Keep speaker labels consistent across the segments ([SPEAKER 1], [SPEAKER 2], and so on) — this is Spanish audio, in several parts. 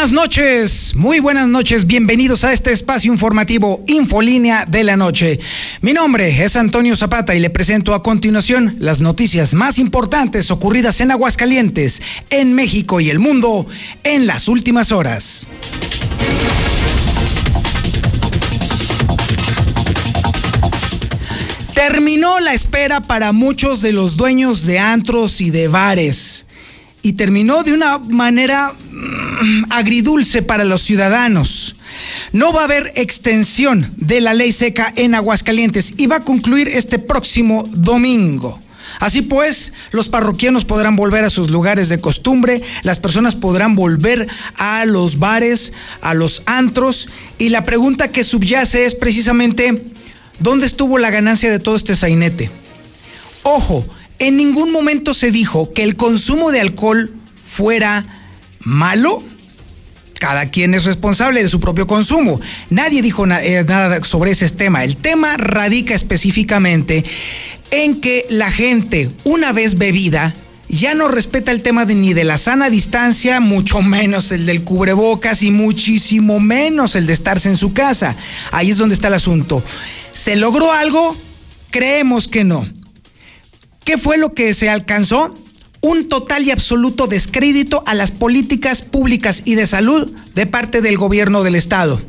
[SPEAKER 1] buenas noches, muy buenas noches, bienvenidos a este espacio informativo Infolínea de la Noche. Mi nombre es Antonio Zapata y le presento a continuación las noticias más importantes ocurridas en Aguascalientes, en México y el mundo en las últimas horas. Terminó la espera para muchos de los dueños de antros y de bares y terminó de una manera mm, agridulce para los ciudadanos. No va a haber extensión de la ley seca en Aguascalientes y va a concluir este próximo domingo. Así pues, los parroquianos podrán volver a sus lugares de costumbre, las personas podrán volver a los bares, a los antros, y la pregunta que subyace es precisamente, ¿dónde estuvo la ganancia de todo este sainete? Ojo, en ningún momento se dijo que el consumo de alcohol fuera malo. Cada quien es responsable de su propio consumo. Nadie dijo eh, nada sobre ese tema. El tema radica específicamente en que la gente, una vez bebida, ya no respeta el tema de, ni de la sana distancia, mucho menos el del cubrebocas y muchísimo menos el de estarse en su casa. Ahí es donde está el asunto. ¿Se logró algo? Creemos que no. ¿Qué fue lo que se alcanzó? Un total y absoluto descrédito a las políticas públicas y de salud de parte del gobierno del Estado.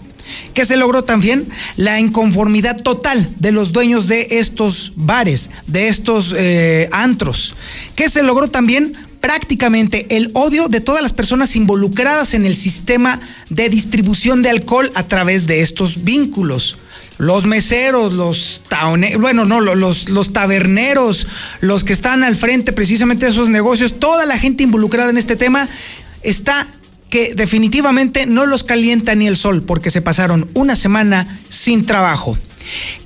[SPEAKER 1] ¿Qué se logró también? La inconformidad total de los dueños de estos bares, de estos eh, antros. ¿Qué se logró también? prácticamente el odio de todas las personas involucradas en el sistema de distribución de alcohol a través de estos vínculos los meseros, los bueno, no, los, los taberneros, los que están al frente precisamente de esos negocios, toda la gente involucrada en este tema está que definitivamente no los calienta ni el sol porque se pasaron una semana sin trabajo.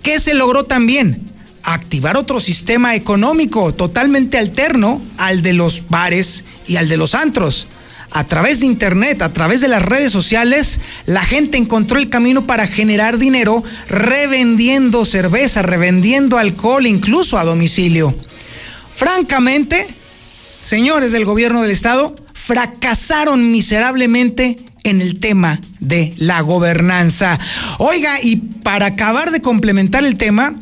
[SPEAKER 1] ¿Qué se logró también? Activar otro sistema económico totalmente alterno al de los bares y al de los antros a través de Internet, a través de las redes sociales, la gente encontró el camino para generar dinero revendiendo cerveza, revendiendo alcohol, incluso a domicilio. Francamente, señores del gobierno del Estado, fracasaron miserablemente en el tema de la gobernanza. Oiga, y para acabar de complementar el tema,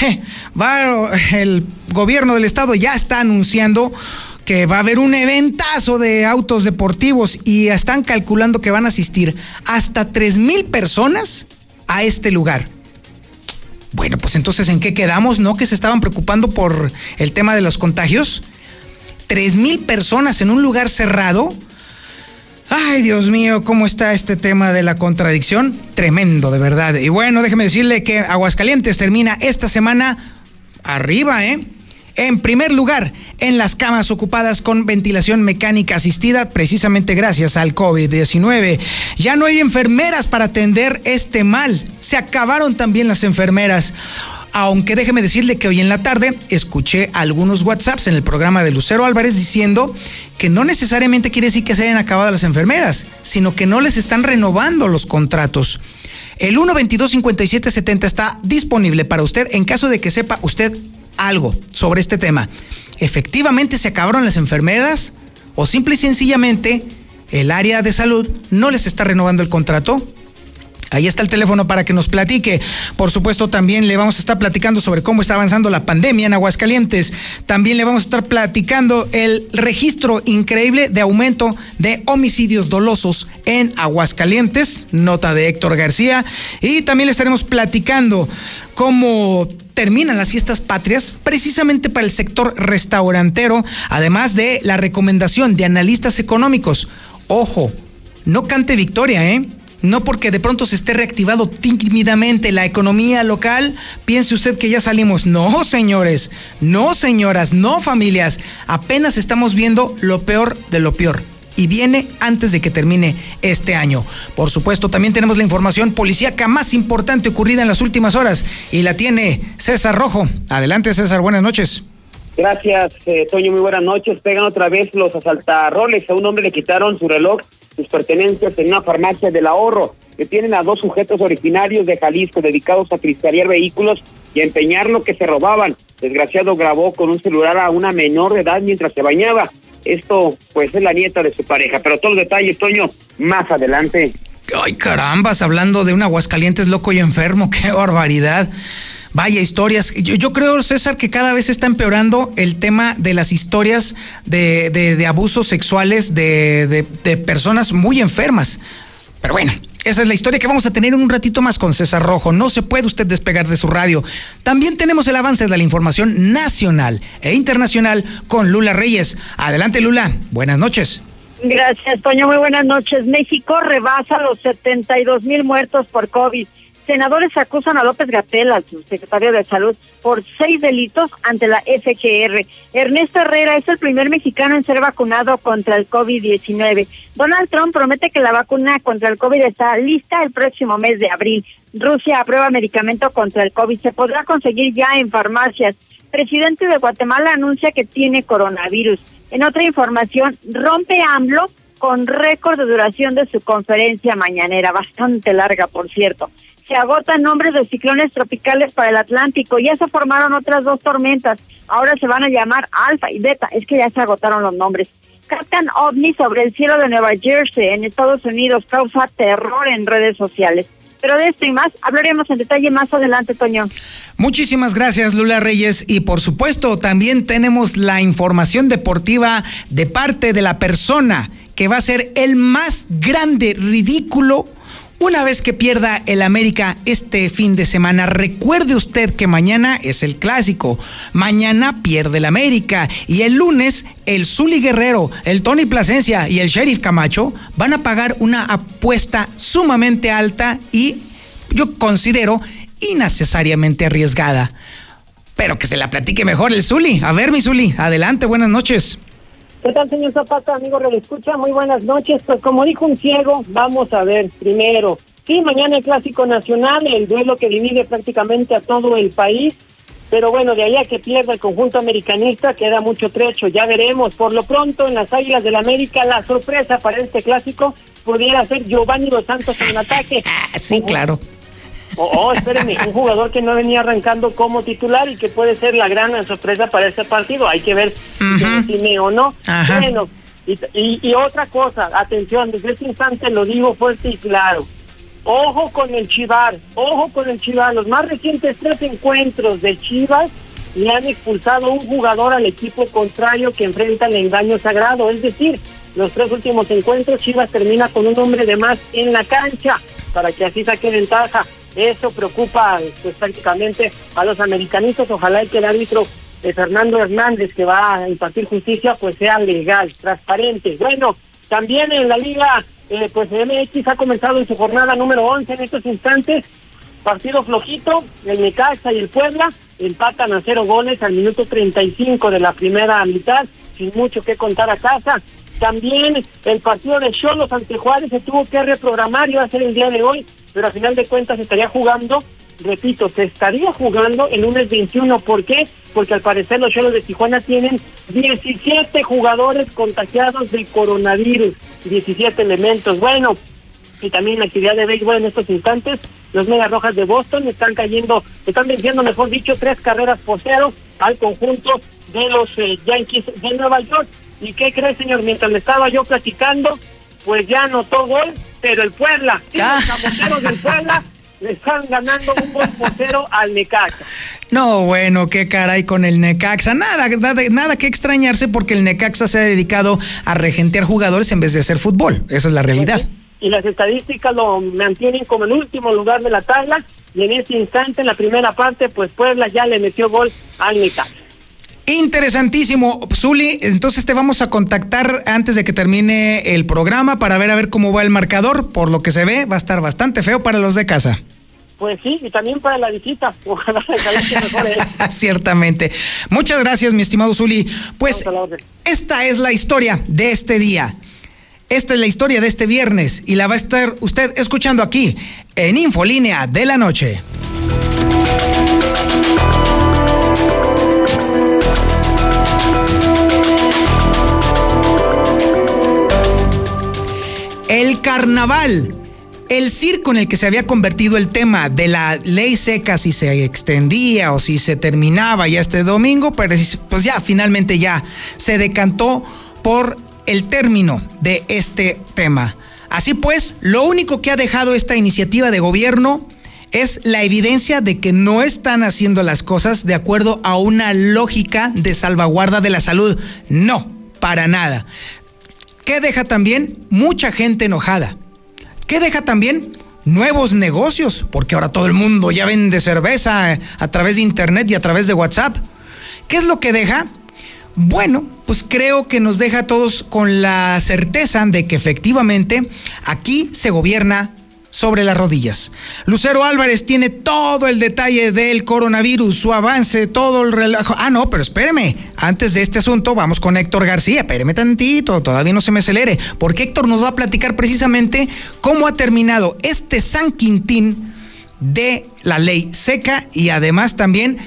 [SPEAKER 1] el gobierno del Estado ya está anunciando que va a haber un eventazo de autos deportivos y están calculando que van a asistir hasta tres mil personas a este lugar. Bueno, pues entonces, ¿en qué quedamos? ¿No? Que se estaban preocupando por el tema de los contagios. Tres mil personas en un lugar cerrado. Ay, Dios mío, ¿cómo está este tema de la contradicción? Tremendo, de verdad. Y bueno, déjeme decirle que Aguascalientes termina esta semana arriba, ¿eh? En primer lugar, en las camas ocupadas con ventilación mecánica asistida, precisamente gracias al COVID-19. Ya no hay enfermeras para atender este mal. Se acabaron también las enfermeras. Aunque déjeme decirle que hoy en la tarde escuché algunos WhatsApps en el programa de Lucero Álvarez diciendo que no necesariamente quiere decir que se hayan acabado las enfermeras, sino que no les están renovando los contratos. El 1225770 está disponible para usted en caso de que sepa usted algo sobre este tema. ¿Efectivamente se acabaron las enfermeras o simple y sencillamente el área de salud no les está renovando el contrato? Ahí está el teléfono para que nos platique. Por supuesto, también le vamos a estar platicando sobre cómo está avanzando la pandemia en Aguascalientes. También le vamos a estar platicando el registro increíble de aumento de homicidios dolosos en Aguascalientes, nota de Héctor García. Y también le estaremos platicando cómo terminan las fiestas patrias precisamente para el sector restaurantero, además de la recomendación de analistas económicos. Ojo, no cante victoria, ¿eh? no porque de pronto se esté reactivado tímidamente la economía local, piense usted que ya salimos. No, señores, no, señoras, no, familias. Apenas estamos viendo lo peor de lo peor. Y viene antes de que termine este año. Por supuesto, también tenemos la información policíaca más importante ocurrida en las últimas horas. Y la tiene César Rojo. Adelante, César, buenas noches.
[SPEAKER 2] Gracias, eh, Toño. Muy buenas noches. Pegan otra vez los asaltarroles. A un hombre le quitaron su reloj sus pertenencias en una farmacia del ahorro. que tienen a dos sujetos originarios de Jalisco dedicados a cristalear vehículos y a empeñar lo que se robaban. Desgraciado grabó con un celular a una menor de edad mientras se bañaba.
[SPEAKER 3] Esto, pues, es la nieta de su pareja. Pero todos los detalles, Toño, más adelante.
[SPEAKER 1] Ay, carambas, hablando de un Aguascalientes loco y enfermo, qué barbaridad. Vaya historias. Yo, creo, César, que cada vez está empeorando el tema de las historias de, de, abusos sexuales de, de, personas muy enfermas. Pero bueno, esa es la historia que vamos a tener en un ratito más con César Rojo. No se puede usted despegar de su radio. También tenemos el avance de la información nacional e internacional con Lula Reyes. Adelante, Lula. Buenas noches.
[SPEAKER 4] Gracias, Toño. Muy buenas noches. México rebasa los 72 mil muertos por COVID. Senadores acusan a López Gatela, su secretario de Salud, por seis delitos ante la FGR. Ernesto Herrera es el primer mexicano en ser vacunado contra el COVID-19. Donald Trump promete que la vacuna contra el COVID está lista el próximo mes de abril. Rusia aprueba medicamento contra el COVID. Se podrá conseguir ya en farmacias. Presidente de Guatemala anuncia que tiene coronavirus. En otra información, rompe AMLO con récord de duración de su conferencia mañanera, bastante larga, por cierto. Se agotan nombres de ciclones tropicales para el Atlántico. Ya se formaron otras dos tormentas. Ahora se van a llamar Alfa y Beta. Es que ya se agotaron los nombres. Captain OVNI sobre el cielo de Nueva Jersey en Estados Unidos causa terror en redes sociales. Pero de esto y más hablaremos en detalle más adelante, Toño.
[SPEAKER 1] Muchísimas gracias, Lula Reyes. Y por supuesto, también tenemos la información deportiva de parte de la persona que va a ser el más grande ridículo una vez que pierda el América este fin de semana, recuerde usted que mañana es el clásico. Mañana pierde el América. Y el lunes, el Zuli Guerrero, el Tony Plasencia y el Sheriff Camacho van a pagar una apuesta sumamente alta y yo considero innecesariamente arriesgada. Pero que se la platique mejor el Zuli. A ver, mi Zuli, adelante, buenas noches.
[SPEAKER 5] ¿Qué tal, señor Zapata, amigo de escucha? Muy buenas noches. Pues como dijo un ciego, vamos a ver primero. Sí, mañana el Clásico Nacional, el duelo que divide prácticamente a todo el país. Pero bueno, de ahí a que pierda el conjunto americanista queda mucho trecho, ya veremos. Por lo pronto, en las Águilas del América, la sorpresa para este clásico pudiera ser Giovanni Dos Santos en ataque.
[SPEAKER 1] Ah, sí, claro.
[SPEAKER 5] Oh, oh, espérenme, un jugador que no venía arrancando como titular y que puede ser la gran sorpresa para este partido. Hay que ver si tiene o no. Bueno, y, y, otra cosa, atención, desde este instante lo digo fuerte y claro. Ojo con el Chivar, ojo con el Chivar. Los más recientes tres encuentros de Chivas le han expulsado un jugador al equipo contrario que enfrenta el engaño sagrado. Es decir, los tres últimos encuentros Chivas termina con un hombre de más en la cancha para que así saque ventaja. Eso preocupa pues, prácticamente a los americanistas. Ojalá que el árbitro de Fernando Hernández, que va a impartir justicia, pues sea legal, transparente. Bueno, también en la liga, eh, pues MX ha comenzado en su jornada número 11 en estos instantes. Partido flojito, el Necaxa y el Puebla empatan a cero goles al minuto 35 de la primera mitad, sin mucho que contar a casa. También el partido de Cholos ante Juárez se tuvo que reprogramar, iba a ser el día de hoy, pero a final de cuentas estaría jugando, repito, se estaría jugando el lunes 21. ¿Por qué? Porque al parecer los Cholos de Tijuana tienen 17 jugadores contagiados del coronavirus, 17 elementos. Bueno, y también la actividad de béisbol en estos instantes, los Medias Rojas de Boston están cayendo, están venciendo, mejor dicho, tres carreras por cero al conjunto de los eh, Yankees de Nueva York. ¿Y qué crees, señor? Mientras le estaba yo platicando, pues ya anotó gol pero el Puebla, ah. los del Puebla le están ganando un buen portero al Necaxa.
[SPEAKER 1] No, bueno, qué caray con el Necaxa. Nada, nada, nada que extrañarse porque el Necaxa se ha dedicado a regentear jugadores en vez de hacer fútbol. Esa es la realidad.
[SPEAKER 5] Y las estadísticas lo mantienen como el último lugar de la tabla. Y en este instante, en la primera parte, pues Puebla ya le metió gol al Necaxa.
[SPEAKER 1] Interesantísimo, Zuli. Entonces te vamos a contactar antes de que termine el programa para ver a ver cómo va el marcador. Por lo que se ve, va a estar bastante feo para los de casa.
[SPEAKER 5] Pues sí, y también para la visita. Ojalá, ojalá
[SPEAKER 1] Ciertamente. Muchas gracias, mi estimado Zuli. Pues esta es la historia de este día. Esta es la historia de este viernes y la va a estar usted escuchando aquí en Infolínea de la Noche. El carnaval. El circo en el que se había convertido el tema de la ley seca, si se extendía o si se terminaba ya este domingo, pero pues ya finalmente ya se decantó por el término de este tema. Así pues, lo único que ha dejado esta iniciativa de gobierno es la evidencia de que no están haciendo las cosas de acuerdo a una lógica de salvaguarda de la salud. No, para nada. ¿Qué deja también? Mucha gente enojada. ¿Qué deja también? Nuevos negocios, porque ahora todo el mundo ya vende cerveza a través de internet y a través de WhatsApp. ¿Qué es lo que deja? Bueno, pues creo que nos deja a todos con la certeza de que efectivamente aquí se gobierna sobre las rodillas. Lucero Álvarez tiene todo el detalle del coronavirus, su avance, todo el relajo. Ah, no, pero espéreme. Antes de este asunto, vamos con Héctor García. Espéreme tantito, todavía no se me acelere. Porque Héctor nos va a platicar precisamente cómo ha terminado este San Quintín de la ley seca y además también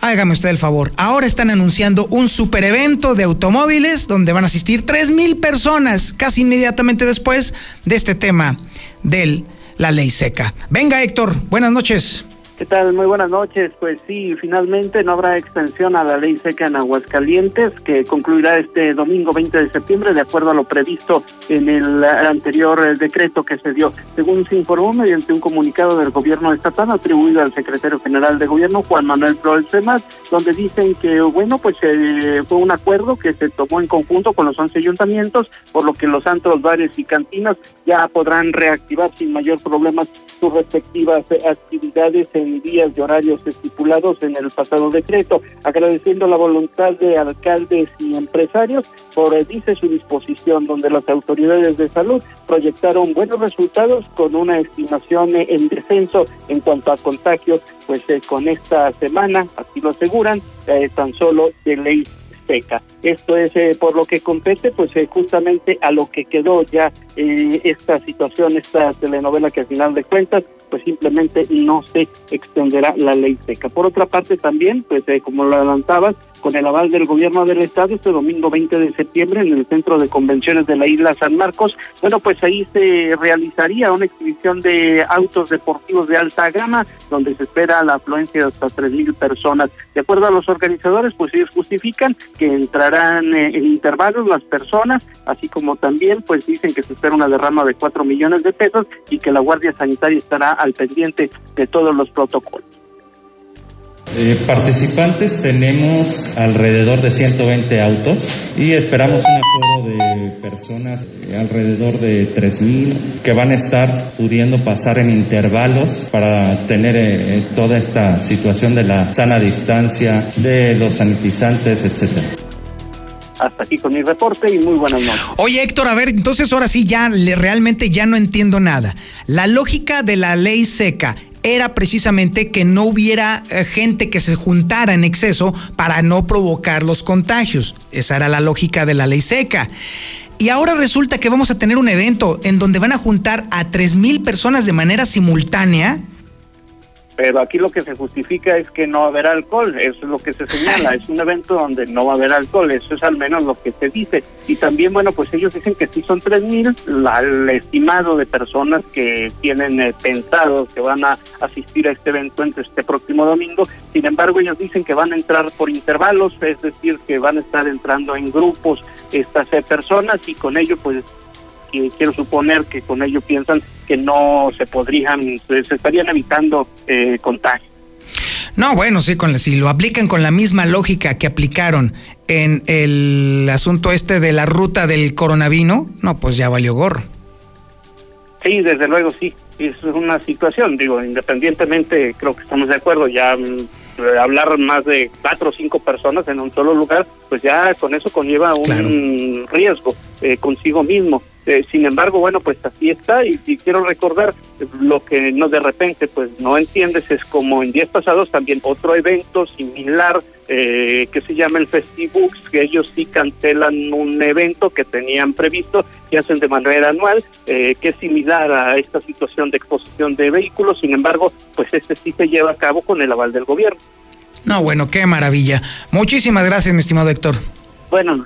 [SPEAKER 1] Hágame usted el favor. Ahora están anunciando un super evento de automóviles donde van a asistir 3 mil personas casi inmediatamente después de este tema del la ley seca. Venga, Héctor, buenas noches.
[SPEAKER 6] ¿Qué tal? Muy buenas noches. Pues sí, finalmente no habrá extensión a la ley seca en Aguascalientes, que concluirá este domingo 20 de septiembre, de acuerdo a lo previsto en el anterior eh, decreto que se dio. Según se informó mediante un comunicado del gobierno estatal atribuido al secretario general de gobierno, Juan Manuel Flores Semas, donde dicen que, bueno, pues eh, fue un acuerdo que se tomó en conjunto con los 11 ayuntamientos, por lo que los antros, bares y cantinas ya podrán reactivar sin mayor problema sus respectivas actividades en días y horarios estipulados en el pasado decreto, agradeciendo la voluntad de alcaldes y empresarios por, eh, dice, su disposición, donde las autoridades de salud proyectaron buenos resultados con una estimación eh, en descenso en cuanto a contagios, pues eh, con esta semana, así lo aseguran, tan solo de ley seca. Esto es por lo que compete, pues justamente a lo que quedó ya esta situación, esta telenovela que al final de cuentas pues simplemente no se extenderá la ley seca. Por otra parte también, pues eh, como lo adelantabas, con el aval del gobierno del estado este domingo 20 de septiembre en el centro de convenciones de la isla San Marcos, bueno, pues ahí se realizaría una exhibición de autos deportivos de alta gama donde se espera la afluencia de hasta tres mil personas. De acuerdo a los organizadores, pues ellos justifican que entrarán eh, en intervalos las personas, así como también pues dicen que se espera una derrama de cuatro millones de pesos y que la Guardia Sanitaria estará al pendiente de todos los protocolos.
[SPEAKER 7] Eh, participantes tenemos alrededor de 120 autos y esperamos un aforo de personas eh, alrededor de 3.000 que van a estar pudiendo pasar en intervalos para tener eh, toda esta situación de la sana distancia, de los sanitizantes, etcétera.
[SPEAKER 6] Hasta aquí con mi reporte y muy buenas noches.
[SPEAKER 1] Oye Héctor, a ver, entonces ahora sí ya le, realmente ya no entiendo nada. La lógica de la ley seca era precisamente que no hubiera eh, gente que se juntara en exceso para no provocar los contagios. Esa era la lógica de la ley seca. Y ahora resulta que vamos a tener un evento en donde van a juntar a mil personas de manera simultánea
[SPEAKER 6] pero aquí lo que se justifica es que no va a haber alcohol, eso es lo que se señala, es un evento donde no va a haber alcohol, eso es al menos lo que se dice. Y también, bueno, pues ellos dicen que sí son 3.000, el estimado de personas que tienen eh, pensado que van a asistir a este evento este próximo domingo, sin embargo ellos dicen que van a entrar por intervalos, es decir, que van a estar entrando en grupos estas eh, personas y con ello pues quiero suponer que con ello piensan que no se podrían, se estarían evitando eh, contagios.
[SPEAKER 1] No, bueno, sí, con, si lo aplican con la misma lógica que aplicaron en el asunto este de la ruta del coronavirus, no, pues ya valió gorro.
[SPEAKER 6] Sí, desde luego sí, es una situación, digo, independientemente, creo que estamos de acuerdo, ya mm, hablar más de cuatro o cinco personas en un solo lugar, pues ya con eso conlleva un riesgo eh, consigo mismo. Eh, sin embargo, bueno, pues así está y, si quiero recordar lo que no de repente pues no entiendes es como en días pasados también otro evento similar eh, que se llama el Festibooks, que ellos sí cancelan un evento que tenían previsto y hacen de manera anual, eh, que es similar a esta situación de exposición de vehículos, sin embargo, pues este sí se lleva a cabo con el aval del gobierno.
[SPEAKER 1] No, bueno, qué maravilla. Muchísimas gracias, mi estimado Héctor.
[SPEAKER 6] Bueno.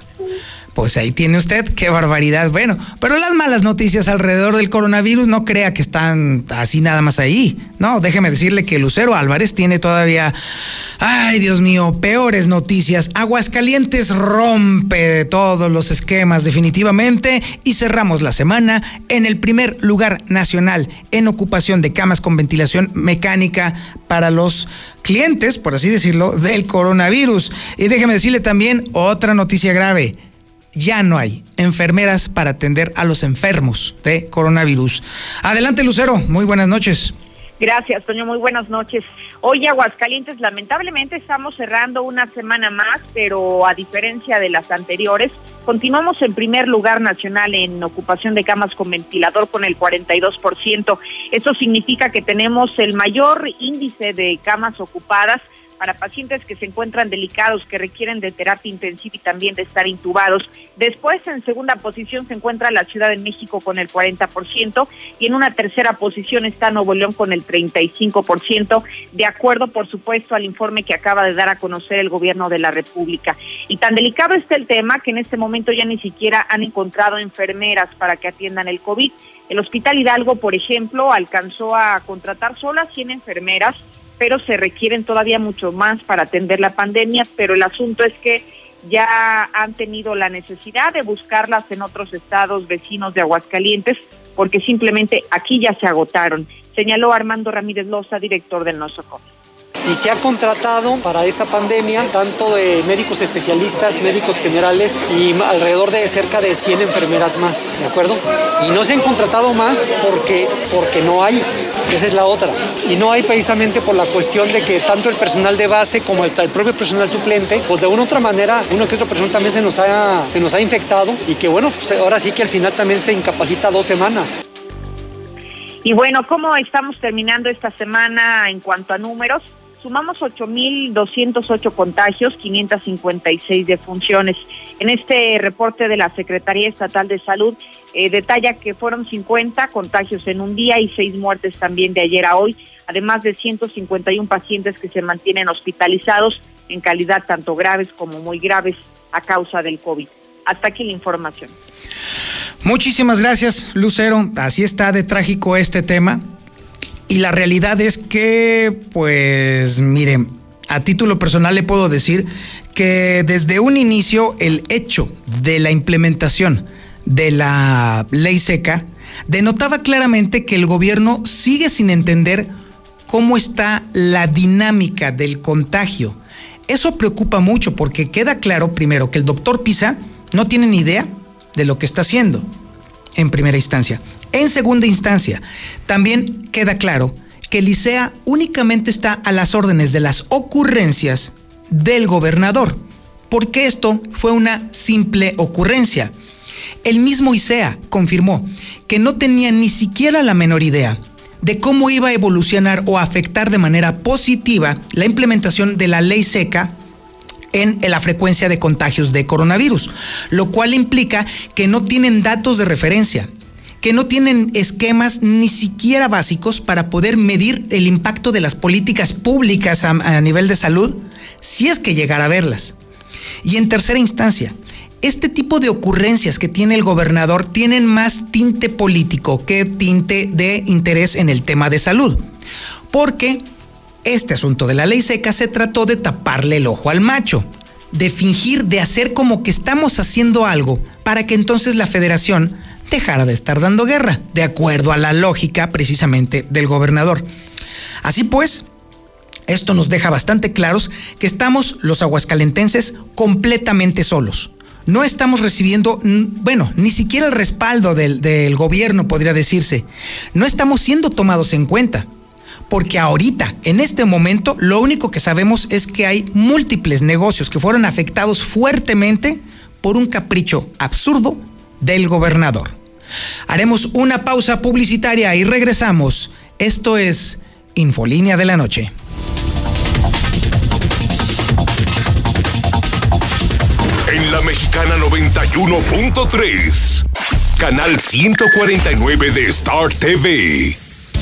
[SPEAKER 1] Pues ahí tiene usted, qué barbaridad. Bueno, pero las malas noticias alrededor del coronavirus no crea que están así nada más ahí. No, déjeme decirle que Lucero Álvarez tiene todavía, ay Dios mío, peores noticias. Aguascalientes rompe todos los esquemas definitivamente y cerramos la semana en el primer lugar nacional en ocupación de camas con ventilación mecánica para los clientes, por así decirlo, del coronavirus. Y déjeme decirle también otra noticia grave ya no hay enfermeras para atender a los enfermos de coronavirus. Adelante, Lucero. Muy buenas noches.
[SPEAKER 8] Gracias, Toño. Muy buenas noches. Hoy Aguascalientes, lamentablemente estamos cerrando una semana más, pero a diferencia de las anteriores, continuamos en primer lugar nacional en ocupación de camas con ventilador con el 42%. Eso significa que tenemos el mayor índice de camas ocupadas para pacientes que se encuentran delicados, que requieren de terapia intensiva y también de estar intubados. Después, en segunda posición, se encuentra la Ciudad de México con el 40% y en una tercera posición está Nuevo León con el 35%, de acuerdo, por supuesto, al informe que acaba de dar a conocer el gobierno de la República. Y tan delicado está el tema que en este momento ya ni siquiera han encontrado enfermeras para que atiendan el COVID. El Hospital Hidalgo, por ejemplo, alcanzó a contratar solo a 100 enfermeras pero se requieren todavía mucho más para atender la pandemia, pero el asunto es que ya han tenido la necesidad de buscarlas en otros estados vecinos de Aguascalientes, porque simplemente aquí ya se agotaron, señaló Armando Ramírez Loza, director del nosocom
[SPEAKER 9] y se ha contratado para esta pandemia tanto de médicos especialistas, médicos generales y alrededor de cerca de 100 enfermeras más, ¿de acuerdo? Y no se han contratado más porque, porque no hay, esa es la otra. Y no hay precisamente por la cuestión de que tanto el personal de base como el, propio personal suplente, pues de una u otra manera, uno que otro personal también se nos ha, se nos ha infectado y que bueno, pues ahora sí que al final también se incapacita dos semanas.
[SPEAKER 8] Y bueno, ¿cómo estamos terminando esta semana en cuanto a números? Sumamos 8.208 contagios, 556 defunciones. En este reporte de la Secretaría Estatal de Salud eh, detalla que fueron 50 contagios en un día y 6 muertes también de ayer a hoy, además de 151 pacientes que se mantienen hospitalizados en calidad tanto graves como muy graves a causa del COVID. Hasta aquí la información.
[SPEAKER 1] Muchísimas gracias, Lucero. Así está de trágico este tema. Y la realidad es que, pues, miren, a título personal le puedo decir que desde un inicio el hecho de la implementación de la ley seca denotaba claramente que el gobierno sigue sin entender cómo está la dinámica del contagio. Eso preocupa mucho porque queda claro, primero, que el doctor Pisa no tiene ni idea de lo que está haciendo en primera instancia. En segunda instancia, también queda claro que Licea únicamente está a las órdenes de las ocurrencias del gobernador, porque esto fue una simple ocurrencia. El mismo ICEA confirmó que no tenía ni siquiera la menor idea de cómo iba a evolucionar o afectar de manera positiva la implementación de la ley seca en la frecuencia de contagios de coronavirus, lo cual implica que no tienen datos de referencia, que no tienen esquemas ni siquiera básicos para poder medir el impacto de las políticas públicas a, nivel de salud, si es que llegara a verlas. Y en tercera instancia, este tipo de ocurrencias que tiene el gobernador tienen más tinte político que tinte de interés en el tema de salud. Porque este asunto de la ley seca se trató de taparle el ojo al macho, de fingir, de hacer como que estamos haciendo algo para que entonces la federación dejara de estar dando guerra, de acuerdo a la lógica precisamente del gobernador. Así pues, esto nos deja bastante claros que estamos los aguascalentenses completamente solos. No estamos recibiendo, bueno, ni siquiera el respaldo del, del gobierno, podría decirse. No estamos siendo tomados en cuenta porque ahorita, en este momento, lo único que sabemos es que hay múltiples negocios que fueron afectados fuertemente por un capricho absurdo del gobernador. Haremos una pausa publicitaria y regresamos. Esto es Infolínea de la Noche.
[SPEAKER 10] En la Mexicana 91.3, canal 149 de Star TV.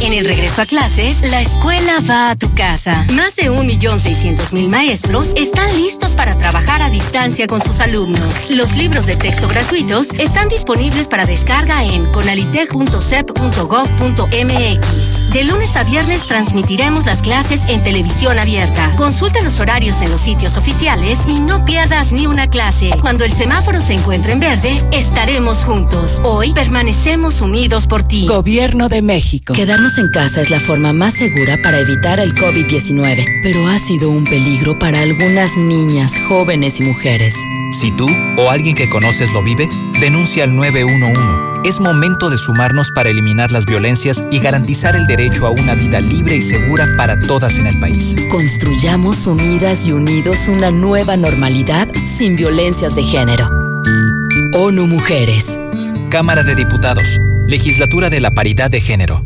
[SPEAKER 11] En el regreso a clases, la escuela va a tu casa. Más de 1.600.000 maestros están listos para trabajar a distancia con sus alumnos. Los libros de texto gratuitos están disponibles para descarga en conalitech.sep.gov.mx. De lunes a viernes transmitiremos las clases en televisión abierta. Consulta los horarios en los sitios oficiales y no pierdas ni una clase. Cuando el semáforo se encuentre en verde, estaremos juntos. Hoy permanecemos unidos por ti.
[SPEAKER 12] Gobierno de México.
[SPEAKER 13] Quedarnos en casa es la forma más segura para evitar el COVID-19, pero ha sido un peligro para algunas niñas, jóvenes y mujeres.
[SPEAKER 14] Si tú o alguien que conoces lo vive, denuncia al 911. Es momento de sumarnos para eliminar las violencias y garantizar el derecho a una vida libre y segura para todas en el país.
[SPEAKER 13] Construyamos unidas y unidos una nueva normalidad sin violencias de género. ONU Mujeres.
[SPEAKER 14] Cámara de Diputados. Legislatura de la Paridad de Género.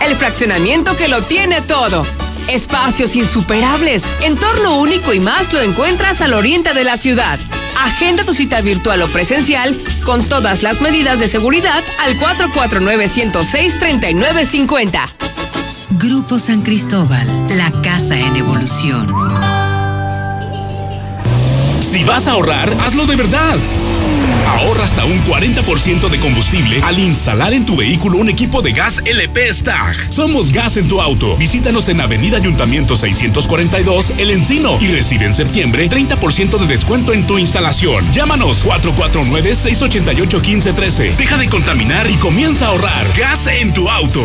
[SPEAKER 15] El fraccionamiento que lo tiene todo. Espacios insuperables, entorno único y más lo encuentras al oriente de la ciudad. Agenda tu cita virtual o presencial con todas las medidas de seguridad al 449-106-3950.
[SPEAKER 16] Grupo San Cristóbal, la casa en evolución.
[SPEAKER 17] Si vas a ahorrar, hazlo de verdad. Ahorra hasta un 40% de combustible al instalar en tu vehículo un equipo de gas LP Stag. Somos Gas en tu auto. Visítanos en Avenida Ayuntamiento 642, El Encino y recibe en septiembre 30% de descuento en tu instalación. Llámanos 449-688-1513. Deja de contaminar y comienza a ahorrar. Gas en tu auto.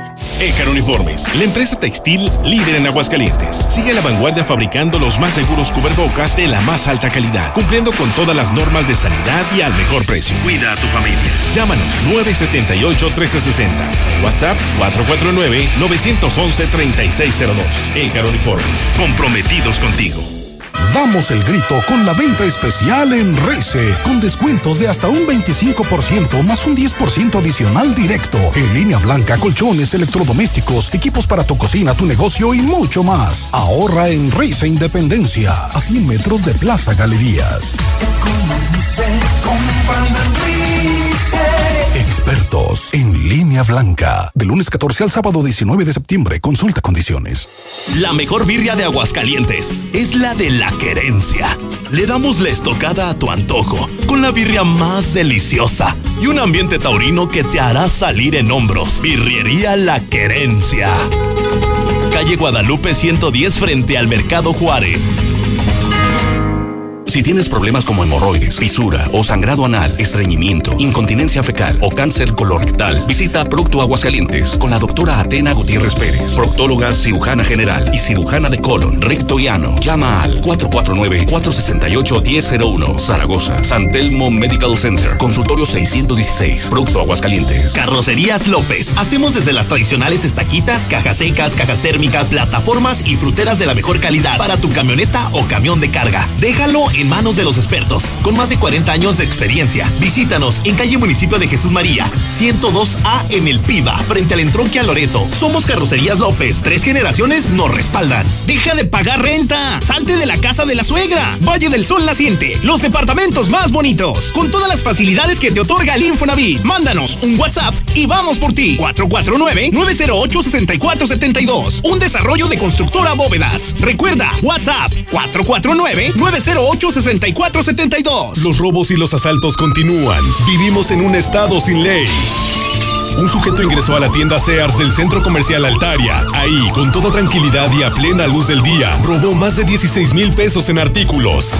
[SPEAKER 17] Ecar Uniformes, la empresa textil líder en Aguascalientes. Sigue a la vanguardia fabricando los más seguros cubrebocas de la más alta calidad, cumpliendo con todas las normas de sanidad y al mejor precio. Cuida a tu familia. Llámanos 978-1360. WhatsApp 449-911-3602. Ecar Uniformes, comprometidos contigo.
[SPEAKER 18] Damos el grito con la venta especial en Reise, con descuentos de hasta un 25% más un 10% adicional directo. En línea blanca, colchones, electrodomésticos, equipos para tu cocina, tu negocio y mucho más. Ahorra en Reise Independencia, a 100 metros de Plaza Galerías. Expertos en línea blanca. De lunes 14 al sábado 19 de septiembre. Consulta condiciones.
[SPEAKER 17] La mejor birria de Aguascalientes es la de la querencia. Le damos la estocada a tu antojo con la birria más deliciosa y un ambiente taurino que te hará salir en hombros. Birriería La Querencia. Calle Guadalupe 110 frente al Mercado Juárez.
[SPEAKER 19] Si tienes problemas como hemorroides, fisura o sangrado anal, estreñimiento, incontinencia fecal o cáncer colorectal, visita Procto Aguascalientes con la doctora Atena Gutiérrez Pérez, proctóloga cirujana general y cirujana de colon, recto y ano. Llama al 449-468-1001. Zaragoza, San Telmo Medical Center, consultorio 616, Procto Aguascalientes.
[SPEAKER 17] Carrocerías López. Hacemos desde las tradicionales estaquitas, cajas secas, cajas térmicas, plataformas y fruteras de la mejor calidad para tu camioneta o camión de carga. Déjalo
[SPEAKER 20] en manos de los expertos, con más de 40 años de experiencia. Visítanos en calle Municipio de Jesús María, 102A en El Piba, frente al entronque a Loreto. Somos Carrocerías López, tres generaciones nos respaldan.
[SPEAKER 21] Deja de pagar renta, salte de la casa de la suegra. Valle del Sol Naciente, los departamentos más bonitos, con todas las facilidades que te otorga el Infonavit. Mándanos un WhatsApp y vamos por ti. 449-908-6472. Un desarrollo de constructora bóvedas. Recuerda, WhatsApp 449-908-6472.
[SPEAKER 17] Los robos y los asaltos continúan. Vivimos en un estado sin ley. Un sujeto ingresó a la tienda Sears del centro comercial Altaria. Ahí, con toda tranquilidad y a plena luz del día, robó más de 16 mil pesos en artículos.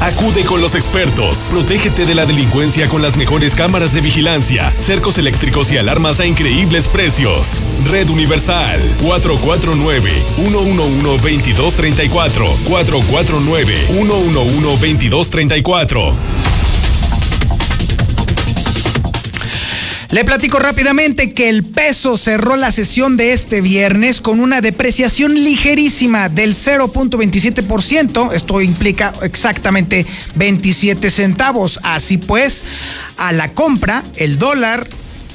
[SPEAKER 17] Acude con los expertos. Protégete de la delincuencia con las mejores cámaras de vigilancia, cercos eléctricos y alarmas a increíbles precios. Red Universal 449-111-2234. 449-111-2234.
[SPEAKER 1] Le platico rápidamente que el peso cerró la sesión de este viernes con una depreciación ligerísima del 0.27%. Esto implica exactamente 27 centavos. Así pues, a la compra, el dólar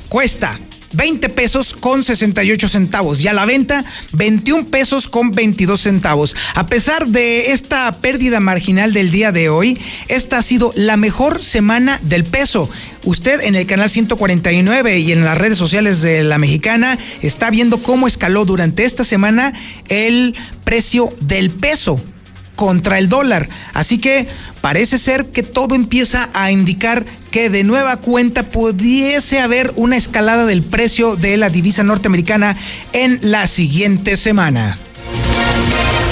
[SPEAKER 1] cuesta 20 pesos con 68 centavos y a la venta 21 pesos con 22 centavos. A pesar de esta pérdida marginal del día de hoy, esta ha sido la mejor semana del peso. Usted en el canal 149 y en las redes sociales de la mexicana está viendo cómo escaló durante esta semana el precio del peso contra el dólar. Así que parece ser que todo empieza a indicar que de nueva cuenta pudiese haber una escalada del precio de la divisa norteamericana en la siguiente semana.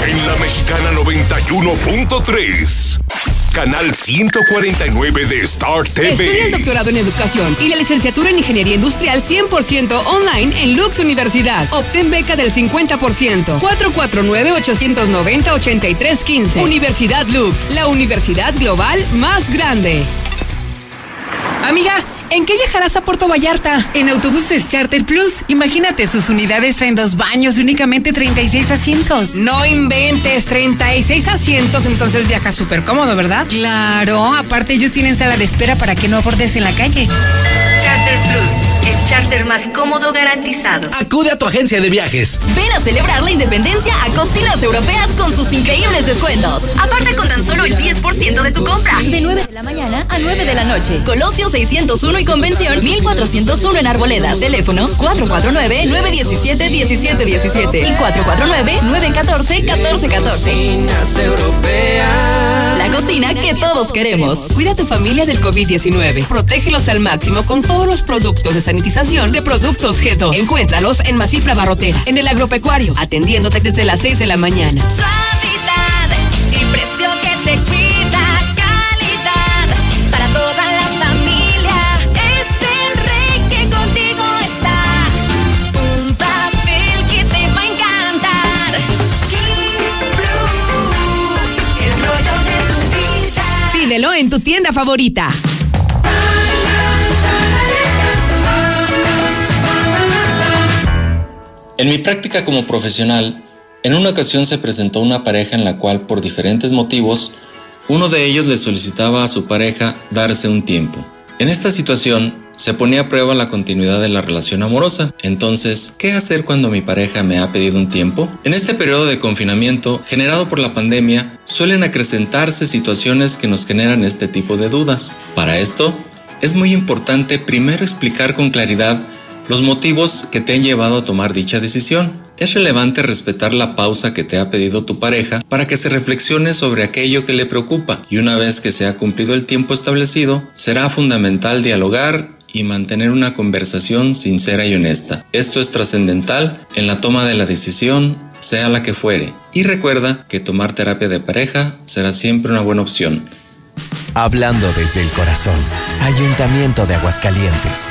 [SPEAKER 10] En la mexicana 91.3. Canal 149 de Star TV.
[SPEAKER 15] Estudia el doctorado en educación y la licenciatura en ingeniería industrial 100% online en Lux Universidad. Obtén beca del 50%. 449-890-8315. Universidad Lux, la universidad global más grande. Amiga, ¿en qué viajarás a Puerto Vallarta?
[SPEAKER 22] En autobuses Charter Plus. Imagínate, sus unidades traen dos baños y únicamente 36 asientos.
[SPEAKER 15] No inventes, 36 asientos, entonces viajas súper cómodo, ¿verdad?
[SPEAKER 22] Claro, aparte ellos tienen sala de espera para que no abordes en la calle.
[SPEAKER 23] Charter Plus, charter más cómodo garantizado.
[SPEAKER 21] Acude a tu agencia de viajes.
[SPEAKER 23] Ven a celebrar la independencia a Cocinas Europeas con sus increíbles descuentos. Aparte con tan solo el 10% de tu compra. De 9 de la mañana a 9 de la noche. Colosio 601 y Convención 1401 en Arboledas. Teléfonos 449-917-1717 y 449-914-1414. La cocina que todos queremos.
[SPEAKER 15] Cuida a tu familia del COVID-19. Protégelos al máximo con todos los productos de sanitización de Productos G2. Encuéntralos en Masifra Barrotera, en el agropecuario, atendiéndote desde las 6 de la mañana.
[SPEAKER 23] Suavidad y precio que te cuida. Calidad para toda la familia. Es el rey que contigo está. Un papel que te va a encantar. King Blue, el rollo de tu vida.
[SPEAKER 15] Pídelo en tu tienda favorita.
[SPEAKER 24] En mi práctica como profesional, en una ocasión se presentó una pareja en la cual por diferentes motivos, uno de ellos le solicitaba a su pareja darse un tiempo. En esta situación, se ponía a prueba la continuidad de la relación amorosa. Entonces, ¿qué hacer cuando mi pareja me ha pedido un tiempo? En este periodo de confinamiento generado por la pandemia, suelen acrecentarse situaciones que nos generan este tipo de dudas. Para esto, es muy importante primero explicar con claridad los motivos que te han llevado a tomar dicha decisión. Es relevante respetar la pausa que te ha pedido tu pareja para que se reflexione sobre aquello que le preocupa y una vez que se ha cumplido el tiempo establecido, será fundamental dialogar y mantener una conversación sincera y honesta. Esto es trascendental en la toma de la decisión, sea la que fuere. Y recuerda que tomar terapia de pareja será siempre una buena opción.
[SPEAKER 25] Hablando desde el corazón. Ayuntamiento de Aguascalientes.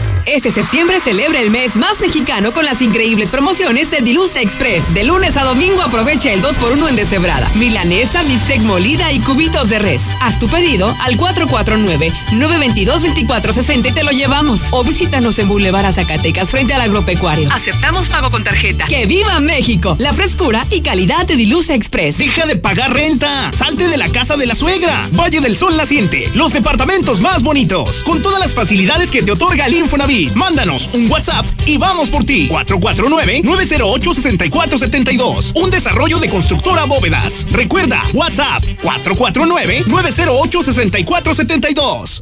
[SPEAKER 15] Este septiembre celebra el mes más mexicano con las increíbles promociones de Dilusa Express. De lunes a domingo aprovecha el 2x1 en deshebrada, milanesa, bistec molida y cubitos de res. Haz tu pedido al 449-922-2460 y te lo llevamos. O visítanos en Boulevard Zacatecas frente al agropecuario. Aceptamos pago con tarjeta. ¡Que viva México! La frescura y calidad de Dilusa Express.
[SPEAKER 21] Deja de pagar renta. Salte de la casa de la suegra. Valle del Sol Naciente. Los departamentos más bonitos. Con todas las facilidades que te otorga el Infonavit. Mándanos un WhatsApp y vamos por ti. 449-908-6472. Un desarrollo de constructora bóvedas. Recuerda, WhatsApp 449-908-6472.